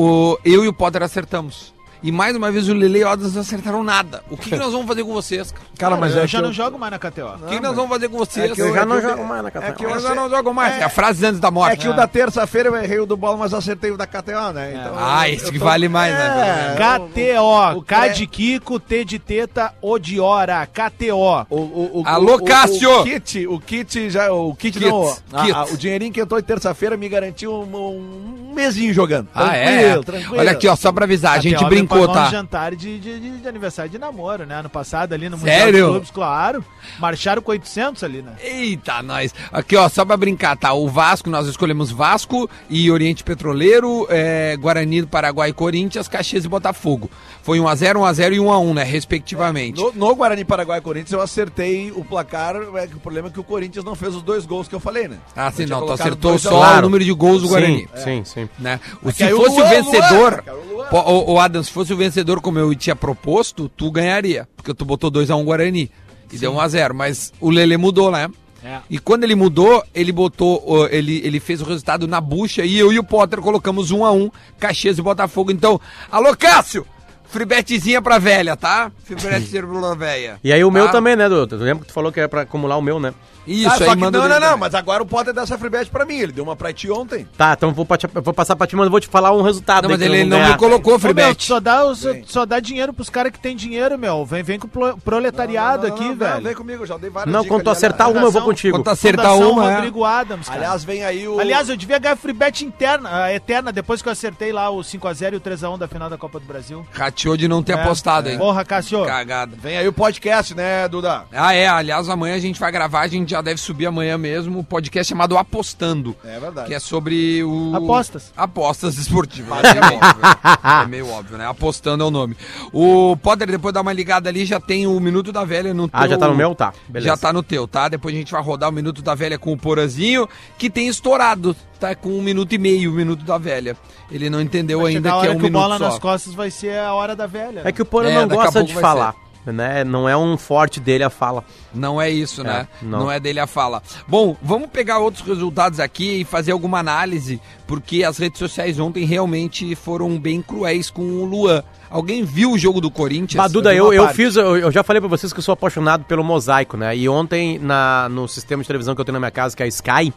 o, eu e o Potter acertamos. E mais uma vez o Lele e o Adams não acertaram nada. O que, que nós vamos fazer com vocês, cara? Cara, mas eu é já que não eu- jogo mais na KTO. O que, que nós vamos fazer com vocês? É que eu- Eu já é não eu- jogo mais na é Catarina. que eu- Eu já não jogo mais. É, a frase antes da morte. É que o da terça-feira eu errei o do bola, mas acertei o da KTO, né? Então, Ah, eu- esse eu que tô- vale mais, né? É, KTO, o K de Kiko, T de Teta, O de Hora, KTO. O, o, o, Alô, o- Cássio! O, kit, o kit já. O kit, Kit, não. a- kit. a- o dinheirinho que entrou em terça-feira me garantiu um, um mesinho jogando. Ah, é? tranquilo. Olha aqui, ó, só pra avisar, a gente KTO tá? Um jantar de, de, de- de aniversário de namoro, né? Ano passado ali no Sério? dos Clubes, claro. Marcharam com 800 ali, né? Eita, nós. Aqui, ó, só pra brincar, tá? O Vasco, nós escolhemos Vasco e Oriente Petroleiro, é, Guarani do Paraguai e Corinthians, Caxias e Botafogo. Foi 1x0, 1x0 e 1x1, né? Respectivamente. No, no Guarani Paraguai e Corinthians eu acertei o placar, é o problema é que o Corinthians não fez os dois gols que eu falei, né? Ah, sim, não. Tu acertou só um. o Claro. número de gols do Guarani. Sim, sim, sim. Né? O, se fosse o o vencedor, Luan, o Luan. O, o Adam, se fosse o vencedor como eu tinha proposto, tu ganharia. Porque tu botou 2x1 Guarani. E deu 1x0. Mas o Lele mudou, né? É. E quando ele mudou, ele botou, ele, ele fez o resultado na bucha e eu e o Potter colocamos 1 a 1 Caxias e Botafogo. Então, alô Cássio! Fribetezinha pra velha, tá? Fribetezinha <laughs> pra velha. E aí o meu Tá? também, né, Dudu? Tu lembra que tu falou que era pra acumular o meu, né? Isso, Ah, aí que manda não, não, não, mas agora o Potter dá essa free bet pra mim. Ele deu uma pra ti ontem. Tá, então eu vou, vou passar pra ti, mas eu vou te falar um resultado. Não, mas ele não ganhar. me colocou Fribete. só, dá, os- só dá dinheiro pros caras que tem dinheiro, meu. Vem, vem com o pro- proletariado Não, não, aqui, não, não, velho. Vem comigo, já dei várias Não, dicas quando tu acertar aliás. uma, eu vou contigo. Quando tu acertar Fundação uma, é. Rodrigo Adams, cara. Aliás, vem aí o. Aliás, eu devia ganhar free bet interna, a eterna, depois que eu acertei lá o 5x0 e o 3x1 da final da Copa do Brasil. Rateou de não ter É. apostado, hein? Porra, Cássio. Cagada. Vem aí o podcast, né, Duda? Ah, é. Aliás, amanhã a gente vai gravar, a gente já deve subir amanhã mesmo, o podcast chamado Apostando. É verdade. Que é sobre o. Apostas. Apostas esportivas. É meio óbvio. É meio óbvio, né? Apostando é o nome. O Potter, depois dá uma ligada ali, já tem o Minuto da Velha no Ah, já tá no meu? Tá, beleza. Já tá no teu, tá? Depois a gente vai rodar o Minuto da Velha com o Porazinho, que tem estourado, tá? Com um minuto e meio o Minuto da Velha. Ele não entendeu Vai ainda a que é hora um que o minuto bola só. nas costas vai ser a hora da velha. É que o Porã É, não a gosta de falar. Né? Não é um forte dele a fala. Não é isso, né? Não. não. é dele a fala. Bom, vamos pegar outros resultados aqui e fazer alguma análise, porque as redes sociais ontem realmente foram bem cruéis com o Luan. Alguém viu o jogo do Corinthians? Baduda, vi eu, eu parte. fiz, eu, eu já falei pra vocês que eu sou apaixonado pelo mosaico, né? E ontem, na, no sistema de televisão que eu tenho na minha casa, que é a Sky,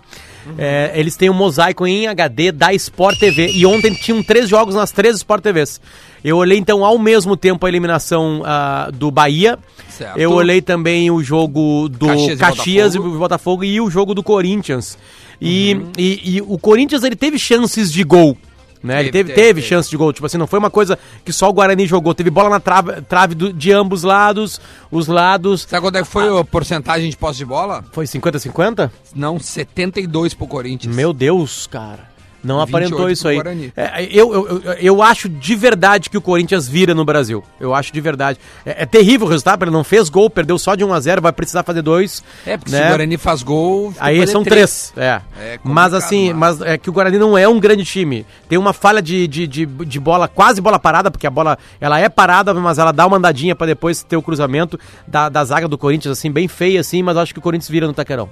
é, eles têm um mosaico em HD da Sport TV. E ontem tinham três jogos nas três Sport TVs. Eu olhei então ao mesmo tempo a eliminação ah, do Bahia. Certo. Eu olhei também o jogo do Caxias Caxias, e e Botafogo. o Botafogo e o jogo do Corinthians. E, Uhum. e, e o Corinthians ele teve chances de gol. Né? Ele Teve, teve, teve, teve, teve. chance de gol. Tipo assim, não foi uma coisa que só o Guarani jogou. Teve bola na trave, trave do- de ambos lados. Os lados. Sabe quando é que foi a porcentagem de posse de bola? Foi 50-50? Não, 72 pro Corinthians. Meu Deus, cara. Não 28 aparentou isso aí. Guarani. É, eu, eu, eu, eu acho de verdade que o Corinthians vira no Brasil. Eu acho de verdade. É, é terrível o resultado, ele não fez gol, perdeu só de 1 a 0 vai precisar fazer dois. É, porque né? se o Guarani faz gol... Aí são três. É. É mas assim, mas- é que o Guarani não é um grande time. Tem uma falha de, de, de, de bola, quase bola parada, porque a bola ela é parada, mas ela dá uma andadinha pra depois ter o cruzamento da, da zaga do Corinthians, assim, bem feia, assim, mas eu acho que o Corinthians vira no Taquerão.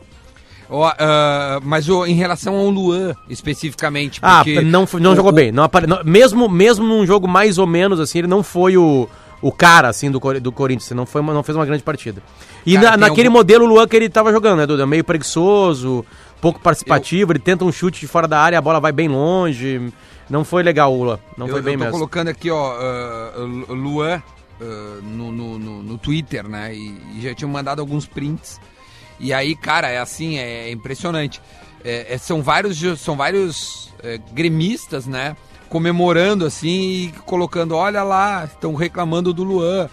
Ó, ah, mas ô, em relação ao Luan, especificamente, Ah, não, não o- jogou o- bem. Não apare... não- mesmo, mesmo num jogo mais ou menos assim, ele não foi o, o cara assim do, do Corinthians. Não, foi uma- não fez uma grande partida. E Cara, na- naquele algum- modelo Luan que ele tava jogando, né, Duda? Meio preguiçoso, pouco participativo. Ele tenta um chute de fora da área, a bola vai bem longe. Não foi legal o Luan. Não eu, foi bem eu tô mesmo. colocando aqui, ó, Lu- Luan ah, no, no, no, no Twitter, né? E, e já tinham mandado alguns prints. E aí, cara, é assim, é impressionante. É, é, são vários, são vários é, gremistas, né? Comemorando assim e colocando, olha lá, estão reclamando do Luan.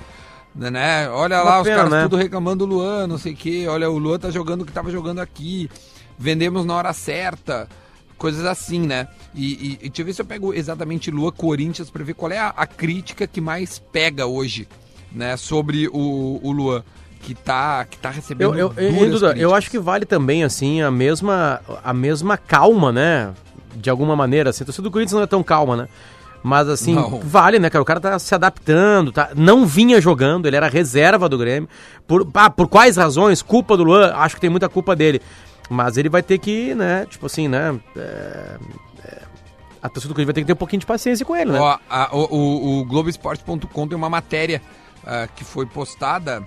Né? Olha Uma lá, os pena, caras né? tudo reclamando do Luan, não sei o quê. Olha, o Luan tá jogando o que tava jogando aqui. Vendemos na hora certa. Coisas assim, né? E, e, e deixa eu ver se eu pego exatamente Lua Corinthians pra ver qual é a, a crítica que mais pega hoje, né? Sobre o, o Luan, que tá, que tá recebendo Eu, eu, eu, Duda, eu acho que vale também, assim, a mesma, a mesma calma, né? De alguma maneira, assim. A torcida do Corinthians não é tão calma, né? Mas, assim, Não. vale, né, cara? O cara tá se adaptando, tá? Não vinha jogando, ele era reserva do Grêmio. Por, ah, por quais razões? Culpa do Luan? Acho que tem muita culpa dele. Mas ele vai ter que, né, tipo assim, né? é, é, a torcida do Corinthians vai ter que ter um pouquinho de paciência com ele, né? Ó, a- o, o, o Globoesporte.com tem uma matéria ah, que foi postada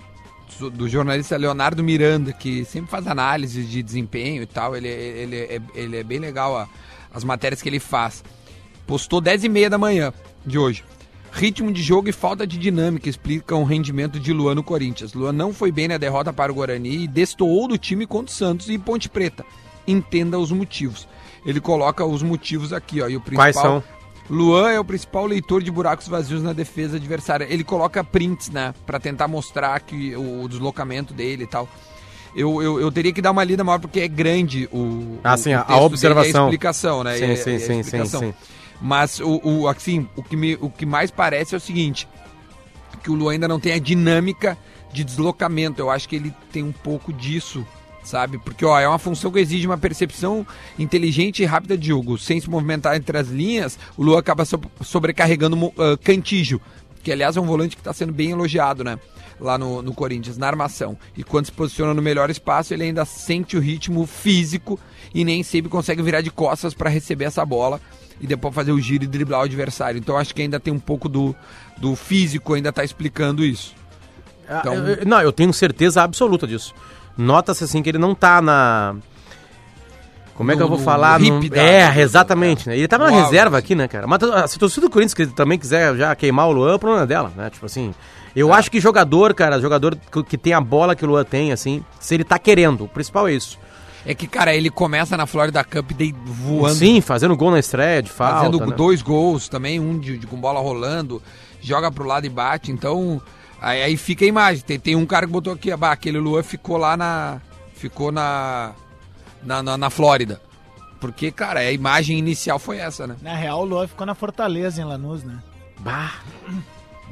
do jornalista Leonardo Miranda, que sempre faz análise de desempenho e tal. Ele, ele, é, ele é bem legal a- as matérias que ele faz. Postou 10 e meia da manhã de hoje. Ritmo de jogo e falta de dinâmica explicam o rendimento de Luan no Corinthians. Luan não foi bem na derrota para o Guarani e destoou do time contra o Santos e Ponte Preta. Entenda os motivos. Ele coloca os motivos aqui, ó. E o principal, Quais são? Luan é o principal leitor de buracos vazios na defesa adversária. Ele coloca prints, né? Pra tentar mostrar que o, o deslocamento dele e tal. Eu, eu, eu teria que dar uma lida maior porque é grande o, Ah, sim, o a observação. a explicação, né? Sim, E a- sim, sim, sim, explicação. sim. Mas o, o, assim, o, que me, o que mais parece é o seguinte: que o Luan ainda não tem a dinâmica de deslocamento. Eu acho que ele tem um pouco disso, sabe? Porque ó, é uma função que exige uma percepção inteligente e rápida de jogo. Sem se movimentar entre as linhas, o Luan acaba so- sobrecarregando ah, Cantígio, que aliás é um volante que está sendo bem elogiado, né? Lá no, no Corinthians, na armação. E quando se posiciona no melhor espaço, ele ainda sente o ritmo físico e nem sempre consegue virar de costas para receber essa bola e depois fazer o giro e driblar o adversário. Então acho que ainda tem um pouco do, do físico, ainda tá explicando isso. Então- Ah, eu- não, eu tenho certeza absoluta disso. Nota-se assim que ele não tá na. Como é que No- eu vou falar? No- É, exatamente, né? Ele tava na No reserva aqui, né, cara? Mas to- se a torcida do Corinthians que também quiser já queimar o Luan, o problema é dela, né? Tipo assim. Eu É. acho que jogador, cara, jogador que, que tem a bola que o Luan tem, assim, se ele tá querendo, o principal é isso. É que, cara, ele começa na Florida Cup daí voando, Sim, fazendo gol na estreia de falta. fazendo né? dois gols também, um de, de- com bola rolando, joga pro lado e bate. Então, aí, aí fica a imagem. Tem, tem um cara que botou aqui, bah, aquele Luan ficou lá na. Ficou na. Na, na, na Flórida. Porque, cara, a imagem inicial foi essa, né? Na real, o Luan ficou na Fortaleza, em Lanús, né? Bah,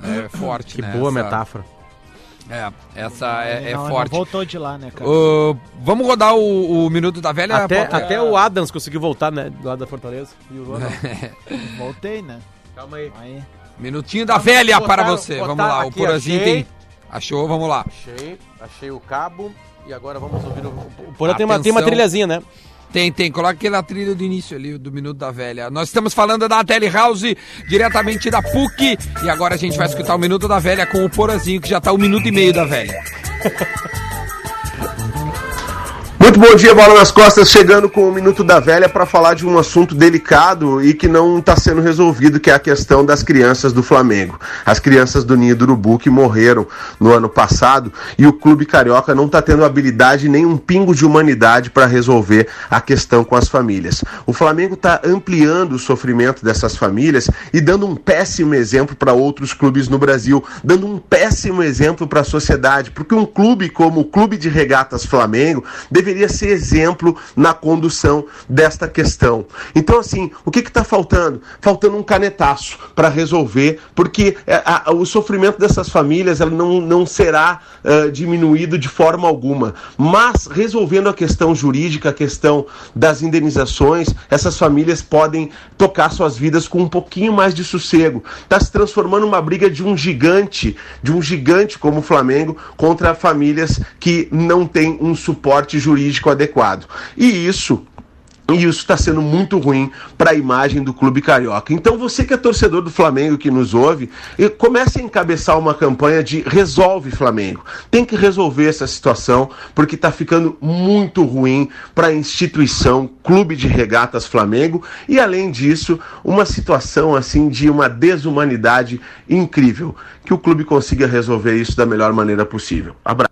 É forte, <laughs> que né? boa Essa- metáfora. É, essa é, é não, não forte. voltou de lá, né, cara? Ô, vamos rodar o, o Minuto da Velha? Até, até o Adams conseguiu voltar, né? Do lado da Fortaleza. E o Luan não. <laughs> Voltei, né? Calma aí. Aí. Minutinho da Velha botaram- para você. Vamos lá, o Porazinho tem... Achou? Vamos lá. Achei, achei o cabo e agora vamos ouvir o. O Porã tem uma, tem uma trilhazinha, né? Tem, tem. Coloca aquela trilha do início ali, do Minuto da Velha. Nós estamos falando da Telehouse, diretamente da PUC. E agora a gente vai escutar o Minuto da Velha com o Porazinho, que já tá um minuto e meio da Velha. <laughs> Muito bom dia, bola nas costas, chegando com o Minuto da Velha para falar de um assunto delicado e que não está sendo resolvido, que é a questão das crianças do Flamengo. As crianças do Ninho do Urubu que morreram no ano passado e o Clube Carioca não está tendo habilidade nem um pingo de humanidade para resolver a questão com as famílias. O Flamengo está ampliando o sofrimento dessas famílias e dando um péssimo exemplo para outros clubes no Brasil, dando um péssimo exemplo para a sociedade, porque um clube como o Clube de Regatas Flamengo deveria ser exemplo na condução desta questão. Então, assim, o que está faltando? Faltando um canetaço para resolver, porque é, a, o sofrimento dessas famílias ela não, não será uh, diminuído de forma alguma. Mas, resolvendo a questão jurídica, a questão das indenizações, essas famílias podem tocar suas vidas com um pouquinho mais de sossego. Está se transformando uma briga de um gigante, de um gigante como o Flamengo, contra famílias que não têm um suporte jurídico adequado. E isso e isso está sendo muito ruim para a imagem do clube carioca. Então, você que é torcedor do Flamengo, que nos ouve, comece a encabeçar uma campanha de resolve Flamengo. Tem que resolver essa situação, porque está ficando muito ruim para a instituição Clube de Regatas Flamengo. E, além disso, uma situação assim de uma desumanidade incrível. Que o clube consiga resolver isso da melhor maneira possível. Abraço.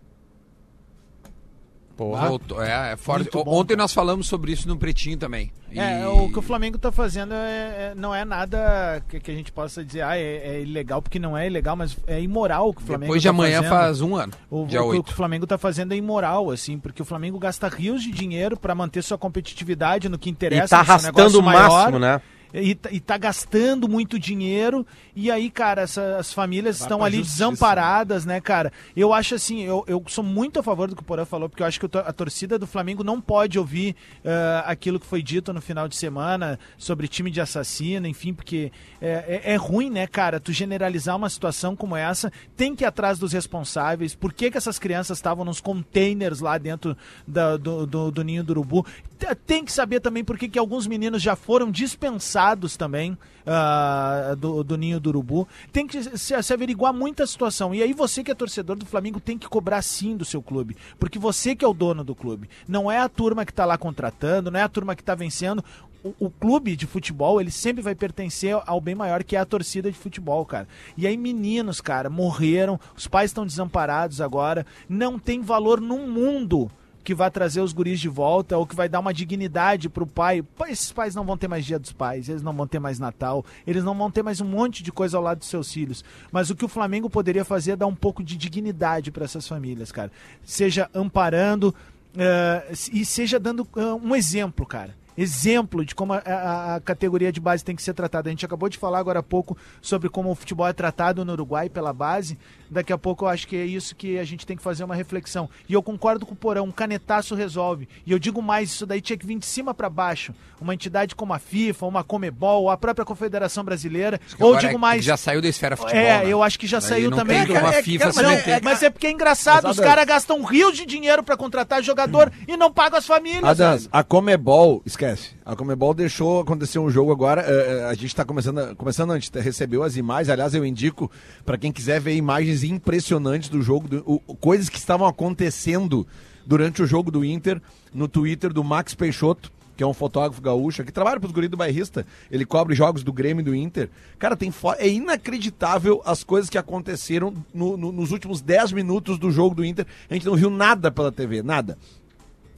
Voltou. É, é forte. Ontem nós falamos sobre isso no Pretinho também. É, o que o Flamengo tá fazendo é, é, não é nada que, que, a gente possa dizer, ah, é, é, ilegal, porque não é ilegal, mas é imoral o que o Flamengo Depois de tá amanhã fazendo. faz um ano. O, dia o, 8. o que o Flamengo tá fazendo é imoral, assim, porque o Flamengo gasta rios de dinheiro para manter sua competitividade no que interessa. E tá arrastando o maior. máximo, né? E, tá- e tá gastando muito dinheiro. E aí, cara, essa- as famílias Vai estão ali justiça, desamparadas, né, cara? Eu acho assim, eu, eu sou muito a favor do que o Porã falou, porque eu acho que a torcida do Flamengo não pode ouvir ah, aquilo que foi dito no final de semana sobre time de assassino, enfim, porque é, é- é ruim, né, cara? Tu generalizar uma situação como essa, tem que ir atrás dos responsáveis. Por que, que essas crianças estavam nos containers lá dentro da- do, do, do ninho do urubu? Tem que saber também por que, que alguns meninos já foram dispensados também ah, do, do ninho do urubu. Tem que se, se averiguar muita situação. E aí você que é torcedor do Flamengo tem que cobrar sim do seu clube. Porque você que é o dono do clube. Não é a turma que tá lá contratando, não é a turma que tá vencendo. O, o clube de futebol, ele sempre vai pertencer ao bem maior que é a torcida de futebol, cara. E aí meninos, cara, morreram, os pais estão desamparados agora, não tem valor no mundo que vai trazer os guris de volta ou que vai dar uma dignidade pro pai. Esses pais não vão ter mais dia dos pais, eles não vão ter mais Natal, eles não vão ter mais um monte de coisa ao lado dos seus filhos. Mas o que o Flamengo poderia fazer é dar um pouco de dignidade para essas famílias, cara. Seja amparando eh, e seja dando ah, um exemplo, cara. Exemplo de como a, a- a categoria de base tem que ser tratada. A gente acabou de falar agora há pouco sobre como o futebol é tratado no Uruguai pela base. Daqui a pouco eu acho que é isso que a gente tem que fazer uma reflexão. E eu concordo com o Porão, um canetaço resolve. E eu digo mais, isso daí tinha que vir de cima para baixo. Uma entidade como a FIFA, uma Comebol, a própria Confederação Brasileira. Ou digo é- mais. Já saiu da esfera futebol. É, né? eu acho que já saiu não também. Tem como a É, FIFA se mas é porque é engraçado, Mas, os caras gastam rios de dinheiro para contratar jogador e não pagam as famílias. Adams, velho. a Comebol, esquece. A Comebol deixou acontecer um jogo agora. eh, eh, a gente está começando, começando antes, recebeu as imagens. Aliás, eu indico para quem quiser ver imagens impressionantes do jogo, do- o- coisas que estavam acontecendo durante o jogo do Inter no Twitter do Max Peixoto. Que é um fotógrafo gaúcho que trabalha para os guris do bairrista. Ele cobre jogos do Grêmio e do Inter. Cara, tem é inacreditável as coisas que aconteceram no- no- nos últimos 10 minutos do jogo do Inter. A gente não viu nada pela TV, nada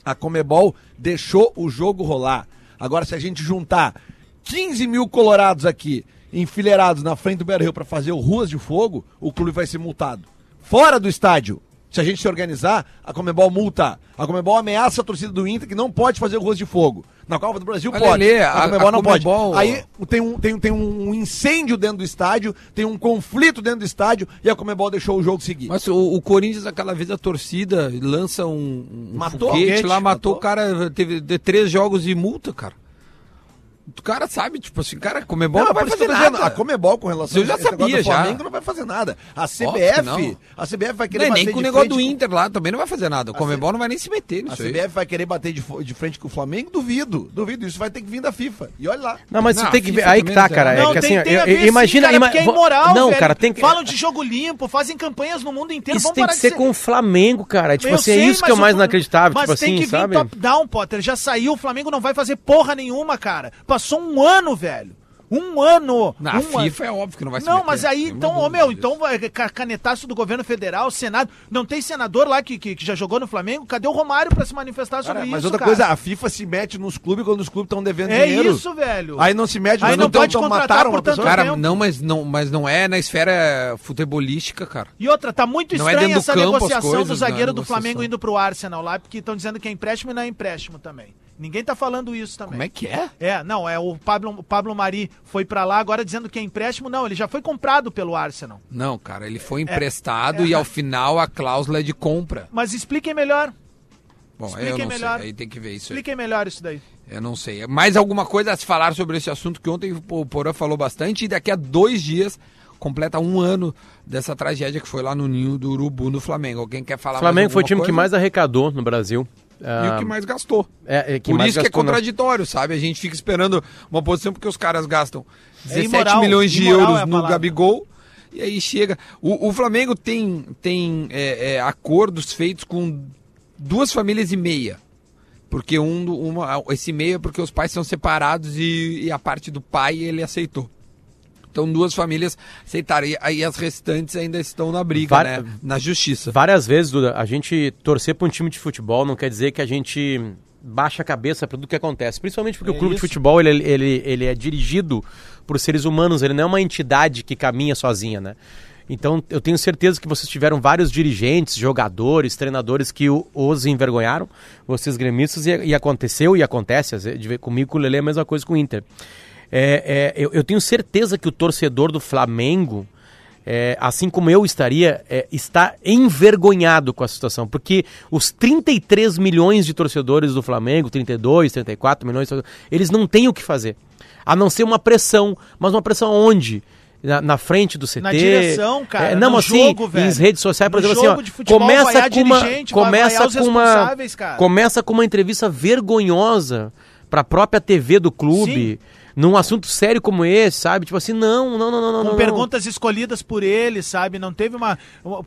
a Comebol deixou o jogo rolar. Agora, se a gente juntar 15 mil colorados aqui, enfileirados na frente do Beira Rio para fazer o Ruas de Fogo, o clube vai ser multado. Fora do estádio, se a gente se organizar, a Comebol multa. A Comebol ameaça a torcida do Inter que não pode fazer o Ruas de Fogo. Na Copa do Brasil Mas, pode. Lelê, a, a- Comebol a não Comebol- pode. Aí tem um, tem, tem um incêndio dentro do estádio, tem um conflito dentro do estádio e a Comebol deixou o jogo seguir. Mas o, o Corinthians, aquela vez a torcida lança um, um Matou foguete lá, matou, matou. o cara, teve de três jogos de multa, cara. O cara sabe, tipo assim, cara, Comebol Não, não, vai fazer nada. A Comebol com relação Eu já negócio sabia, do já. Flamengo não vai fazer nada. A CBF, não. a CBF vai querer Não, é bater nem com o de negócio frente do com- Inter lá também não vai fazer nada. O Comebol não vai nem se meter A nisso aí. CBF vai querer bater de, de frente com o Flamengo? Duvido, duvido. Isso vai ter que vir da FIFA. E olha lá. Não, mas Não, você tem que ver. Aí que tá, não cara. nada. É Não, que assim, tem, a eu- ver, imagina. sim, cara, ima- é imoral, Não, velho. cara, tem que. Falam de jogo limpo, fazem campanhas no mundo inteiro. Isso tem que ser com o Flamengo, cara. Tipo assim, é isso que é o mas mais o- inacreditável, Mas tipo tem assim, que vir sabe? top-down, Potter. Já saiu, o Flamengo não vai fazer porra nenhuma, cara. Passou um ano, velho. Um ano. Na um FIFA é óbvio que não vai se Não, meter. mas aí, então, ô meu, disso. então canetaço do governo federal, Senado. Não tem senador lá que, que, que já jogou no Flamengo? Cadê o Romário pra se manifestar sobre Cara, isso? mas outra cara? coisa, a FIFA se mete nos clubes quando os clubes estão devendo É dinheiro. isso, velho. Aí não se mete, Aí mas não não pode tão contratar mataram por tanto. Cara, tempo. não mas, não, mas não é na esfera futebolística, cara. E outra, tá muito Não é estranha do essa campo negociação coisas, do zagueiro do. Flamengo indo pro Arsenal lá, porque estão dizendo que é empréstimo e não é empréstimo também. Ninguém tá falando isso também. Como é que é? É, não, é o Pablo, o Pablo Mari foi pra lá agora dizendo que é empréstimo. Não, ele já foi comprado pelo Arsenal. Não, cara, ele foi emprestado é. e ao final a cláusula é de compra. Mas expliquem melhor. Bom, aí eu Expliquem não melhor. sei, aí tem que ver isso aí. Expliquem melhor isso daí. Eu não sei. Mais alguma coisa a se falar sobre esse assunto que ontem o Porã falou bastante e daqui a dois dias completa um ano dessa tragédia que foi lá no ninho do Urubu no Flamengo. Alguém quer falar O Flamengo mais foi o time que coisa? mais arrecadou no Brasil. E Ah, o que mais gastou. é, é, Por isso que é contraditório, sabe? A gente fica esperando uma posição porque os caras gastam 17 imoral, milhões de é euros a no. Gabigol e aí chega. O, o Flamengo tem, tem é, é, acordos feitos com duas famílias e meia. Porque um, uma, esse meio é porque os pais são separados e, e a parte do pai ele aceitou. Então duas famílias aceitaram. E aí as restantes ainda estão na briga, Var- né? Na justiça. Várias vezes, Duda, a gente torcer para um time de futebol não quer dizer que a gente baixa a cabeça para tudo que acontece. Principalmente porque o clube de futebol ele, ele, ele é dirigido por seres humanos, ele não é uma entidade que caminha sozinha, né? Então eu tenho certeza que vocês tiveram vários dirigentes, jogadores, treinadores que os envergonharam, vocês gremistas, e, e aconteceu e acontece, comigo com o Lele é a mesma coisa com o Inter. É, é, eu, eu tenho certeza que o torcedor do Flamengo, é, assim como eu estaria, é, está envergonhado com a situação, porque os 33 milhões de torcedores do Flamengo, 32, 34 milhões, eles não têm o que fazer, a não ser uma pressão, mas uma pressão onde? Na, na frente do CT. Na direção, cara, É, não, assim, jogo, velho. em redes sociais, por No exemplo, assim, jogo ó, de futebol, começa com uma, começa com uma, cara. começa com uma entrevista vergonhosa para a própria TV do clube, num assunto sério como esse, sabe? Tipo assim, não, não, não, não, não. Com não. perguntas escolhidas por ele, sabe? Não teve uma. uma-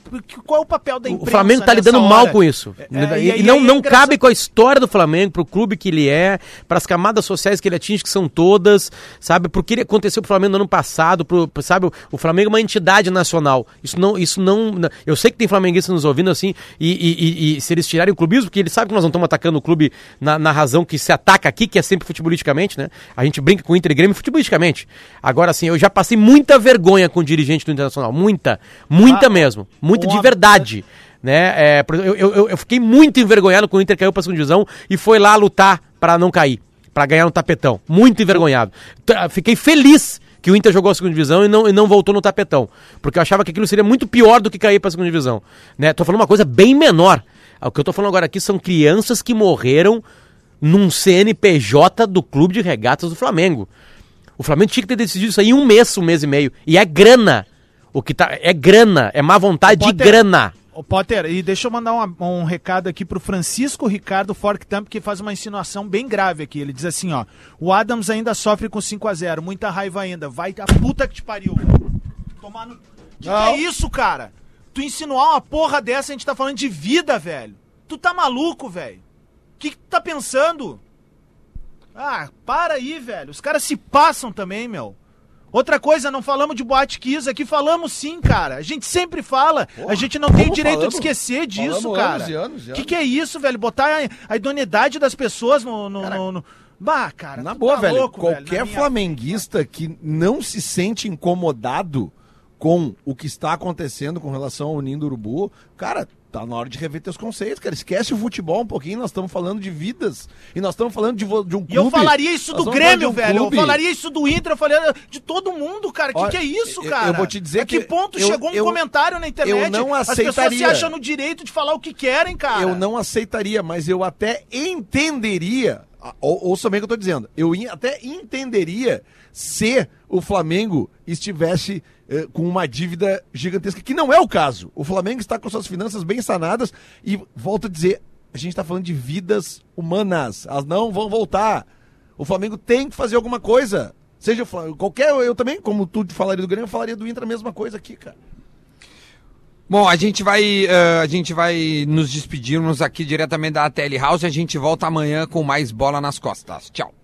Qual é o papel da imprensa? O Flamengo tá nessa lidando mal hora? com isso. É, e, e- e não, é não engraçado- cabe com a história do Flamengo, pro clube que ele é, para as camadas sociais que ele atinge, que são todas, sabe? Porque ele aconteceu pro Flamengo no ano passado, pro, sabe? O Flamengo é uma entidade nacional. Isso não. Isso não, não- eu sei que tem flamenguistas nos ouvindo assim, e- e se eles tirarem o clubismo, porque eles sabem que nós não estamos atacando o clube na, na razão que se ataca aqui, que é sempre futebolisticamente, né? A gente brinca com o Inter e Grêmio futebolisticamente. Agora, assim, eu já passei muita vergonha com o dirigente do Internacional. Muita. Muita Ah, mesmo. Muita de verdade né? É, eu, eu, eu fiquei muito envergonhado quando o Inter caiu pra segunda divisão e foi lá lutar pra não cair, pra ganhar no tapetão. Muito envergonhado. Fiquei feliz que o Inter jogou a segunda divisão e não, e não voltou no tapetão, porque eu achava que aquilo seria muito pior do que cair pra segunda divisão, né? Tô falando uma coisa bem menor. O que eu tô falando agora aqui são crianças que morreram num CNPJ do Clube de Regatas do Flamengo. O Flamengo tinha que ter decidido isso aí em um mês, um mês e meio. E é grana. O que tá é grana, é má vontade de Potter, grana. Ô, Potter, e deixa eu mandar uma- um recado aqui pro Francisco Ricardo Forktamp, que faz uma insinuação bem grave aqui. Ele diz assim, ó, o Adams ainda sofre com 5 a 0 muita raiva ainda. Vai a puta que te pariu. Tomar no... Que, que é isso, cara? Tu insinuar uma porra dessa, a gente tá falando de vida, velho. Tu tá maluco, velho? O que, que tu tá pensando? Ah, para aí, velho. Os caras se passam também, meu. Outra coisa, não falamos de Boate Kiss aqui, falamos sim, cara. A gente sempre fala. a gente não tem como direito falamos? de esquecer disso, Falamos cara. anos anos e que anos. que é isso, velho? Botar a, a idoneidade das pessoas no... no, no- no- Bah, cara, Na boa, tá velho, louco, velho, qualquer na minha- flamenguista que não se sente incomodado com o que está acontecendo com relação ao Ninho do Urubu, cara, tá na hora de rever teus conceitos, cara. Esquece o futebol um pouquinho, nós estamos falando de vidas. E nós estamos falando de, de um clube. E eu falaria isso do Grêmio, um velho. clube. Eu falaria isso do Inter, eu falaria de todo mundo, cara. O que, que é isso, eu- cara? eu vou te dizer A que, que ponto eu- chegou um eu- comentário na internet? eu não As pessoas se aceitaria. acham no direito de falar o que querem, cara. Eu não aceitaria, mas eu até entenderia a- ou- ouça bem o que eu tô dizendo. Eu até entenderia se o Flamengo estivesse eh, com uma dívida gigantesca, que não é o caso. O Flamengo está com suas finanças bem sanadas e, volto a dizer, a gente está falando de vidas humanas. Elas não vão voltar. O Flamengo tem que fazer alguma coisa. Seja Flamengo, qualquer. Eu também, como tu falaria do Grêmio, eu falaria do Inter a mesma coisa aqui, cara. Bom, a gente vai eh, a gente vai nos despedirmos aqui diretamente da ATL House. A gente volta amanhã com mais bola nas costas. Tchau.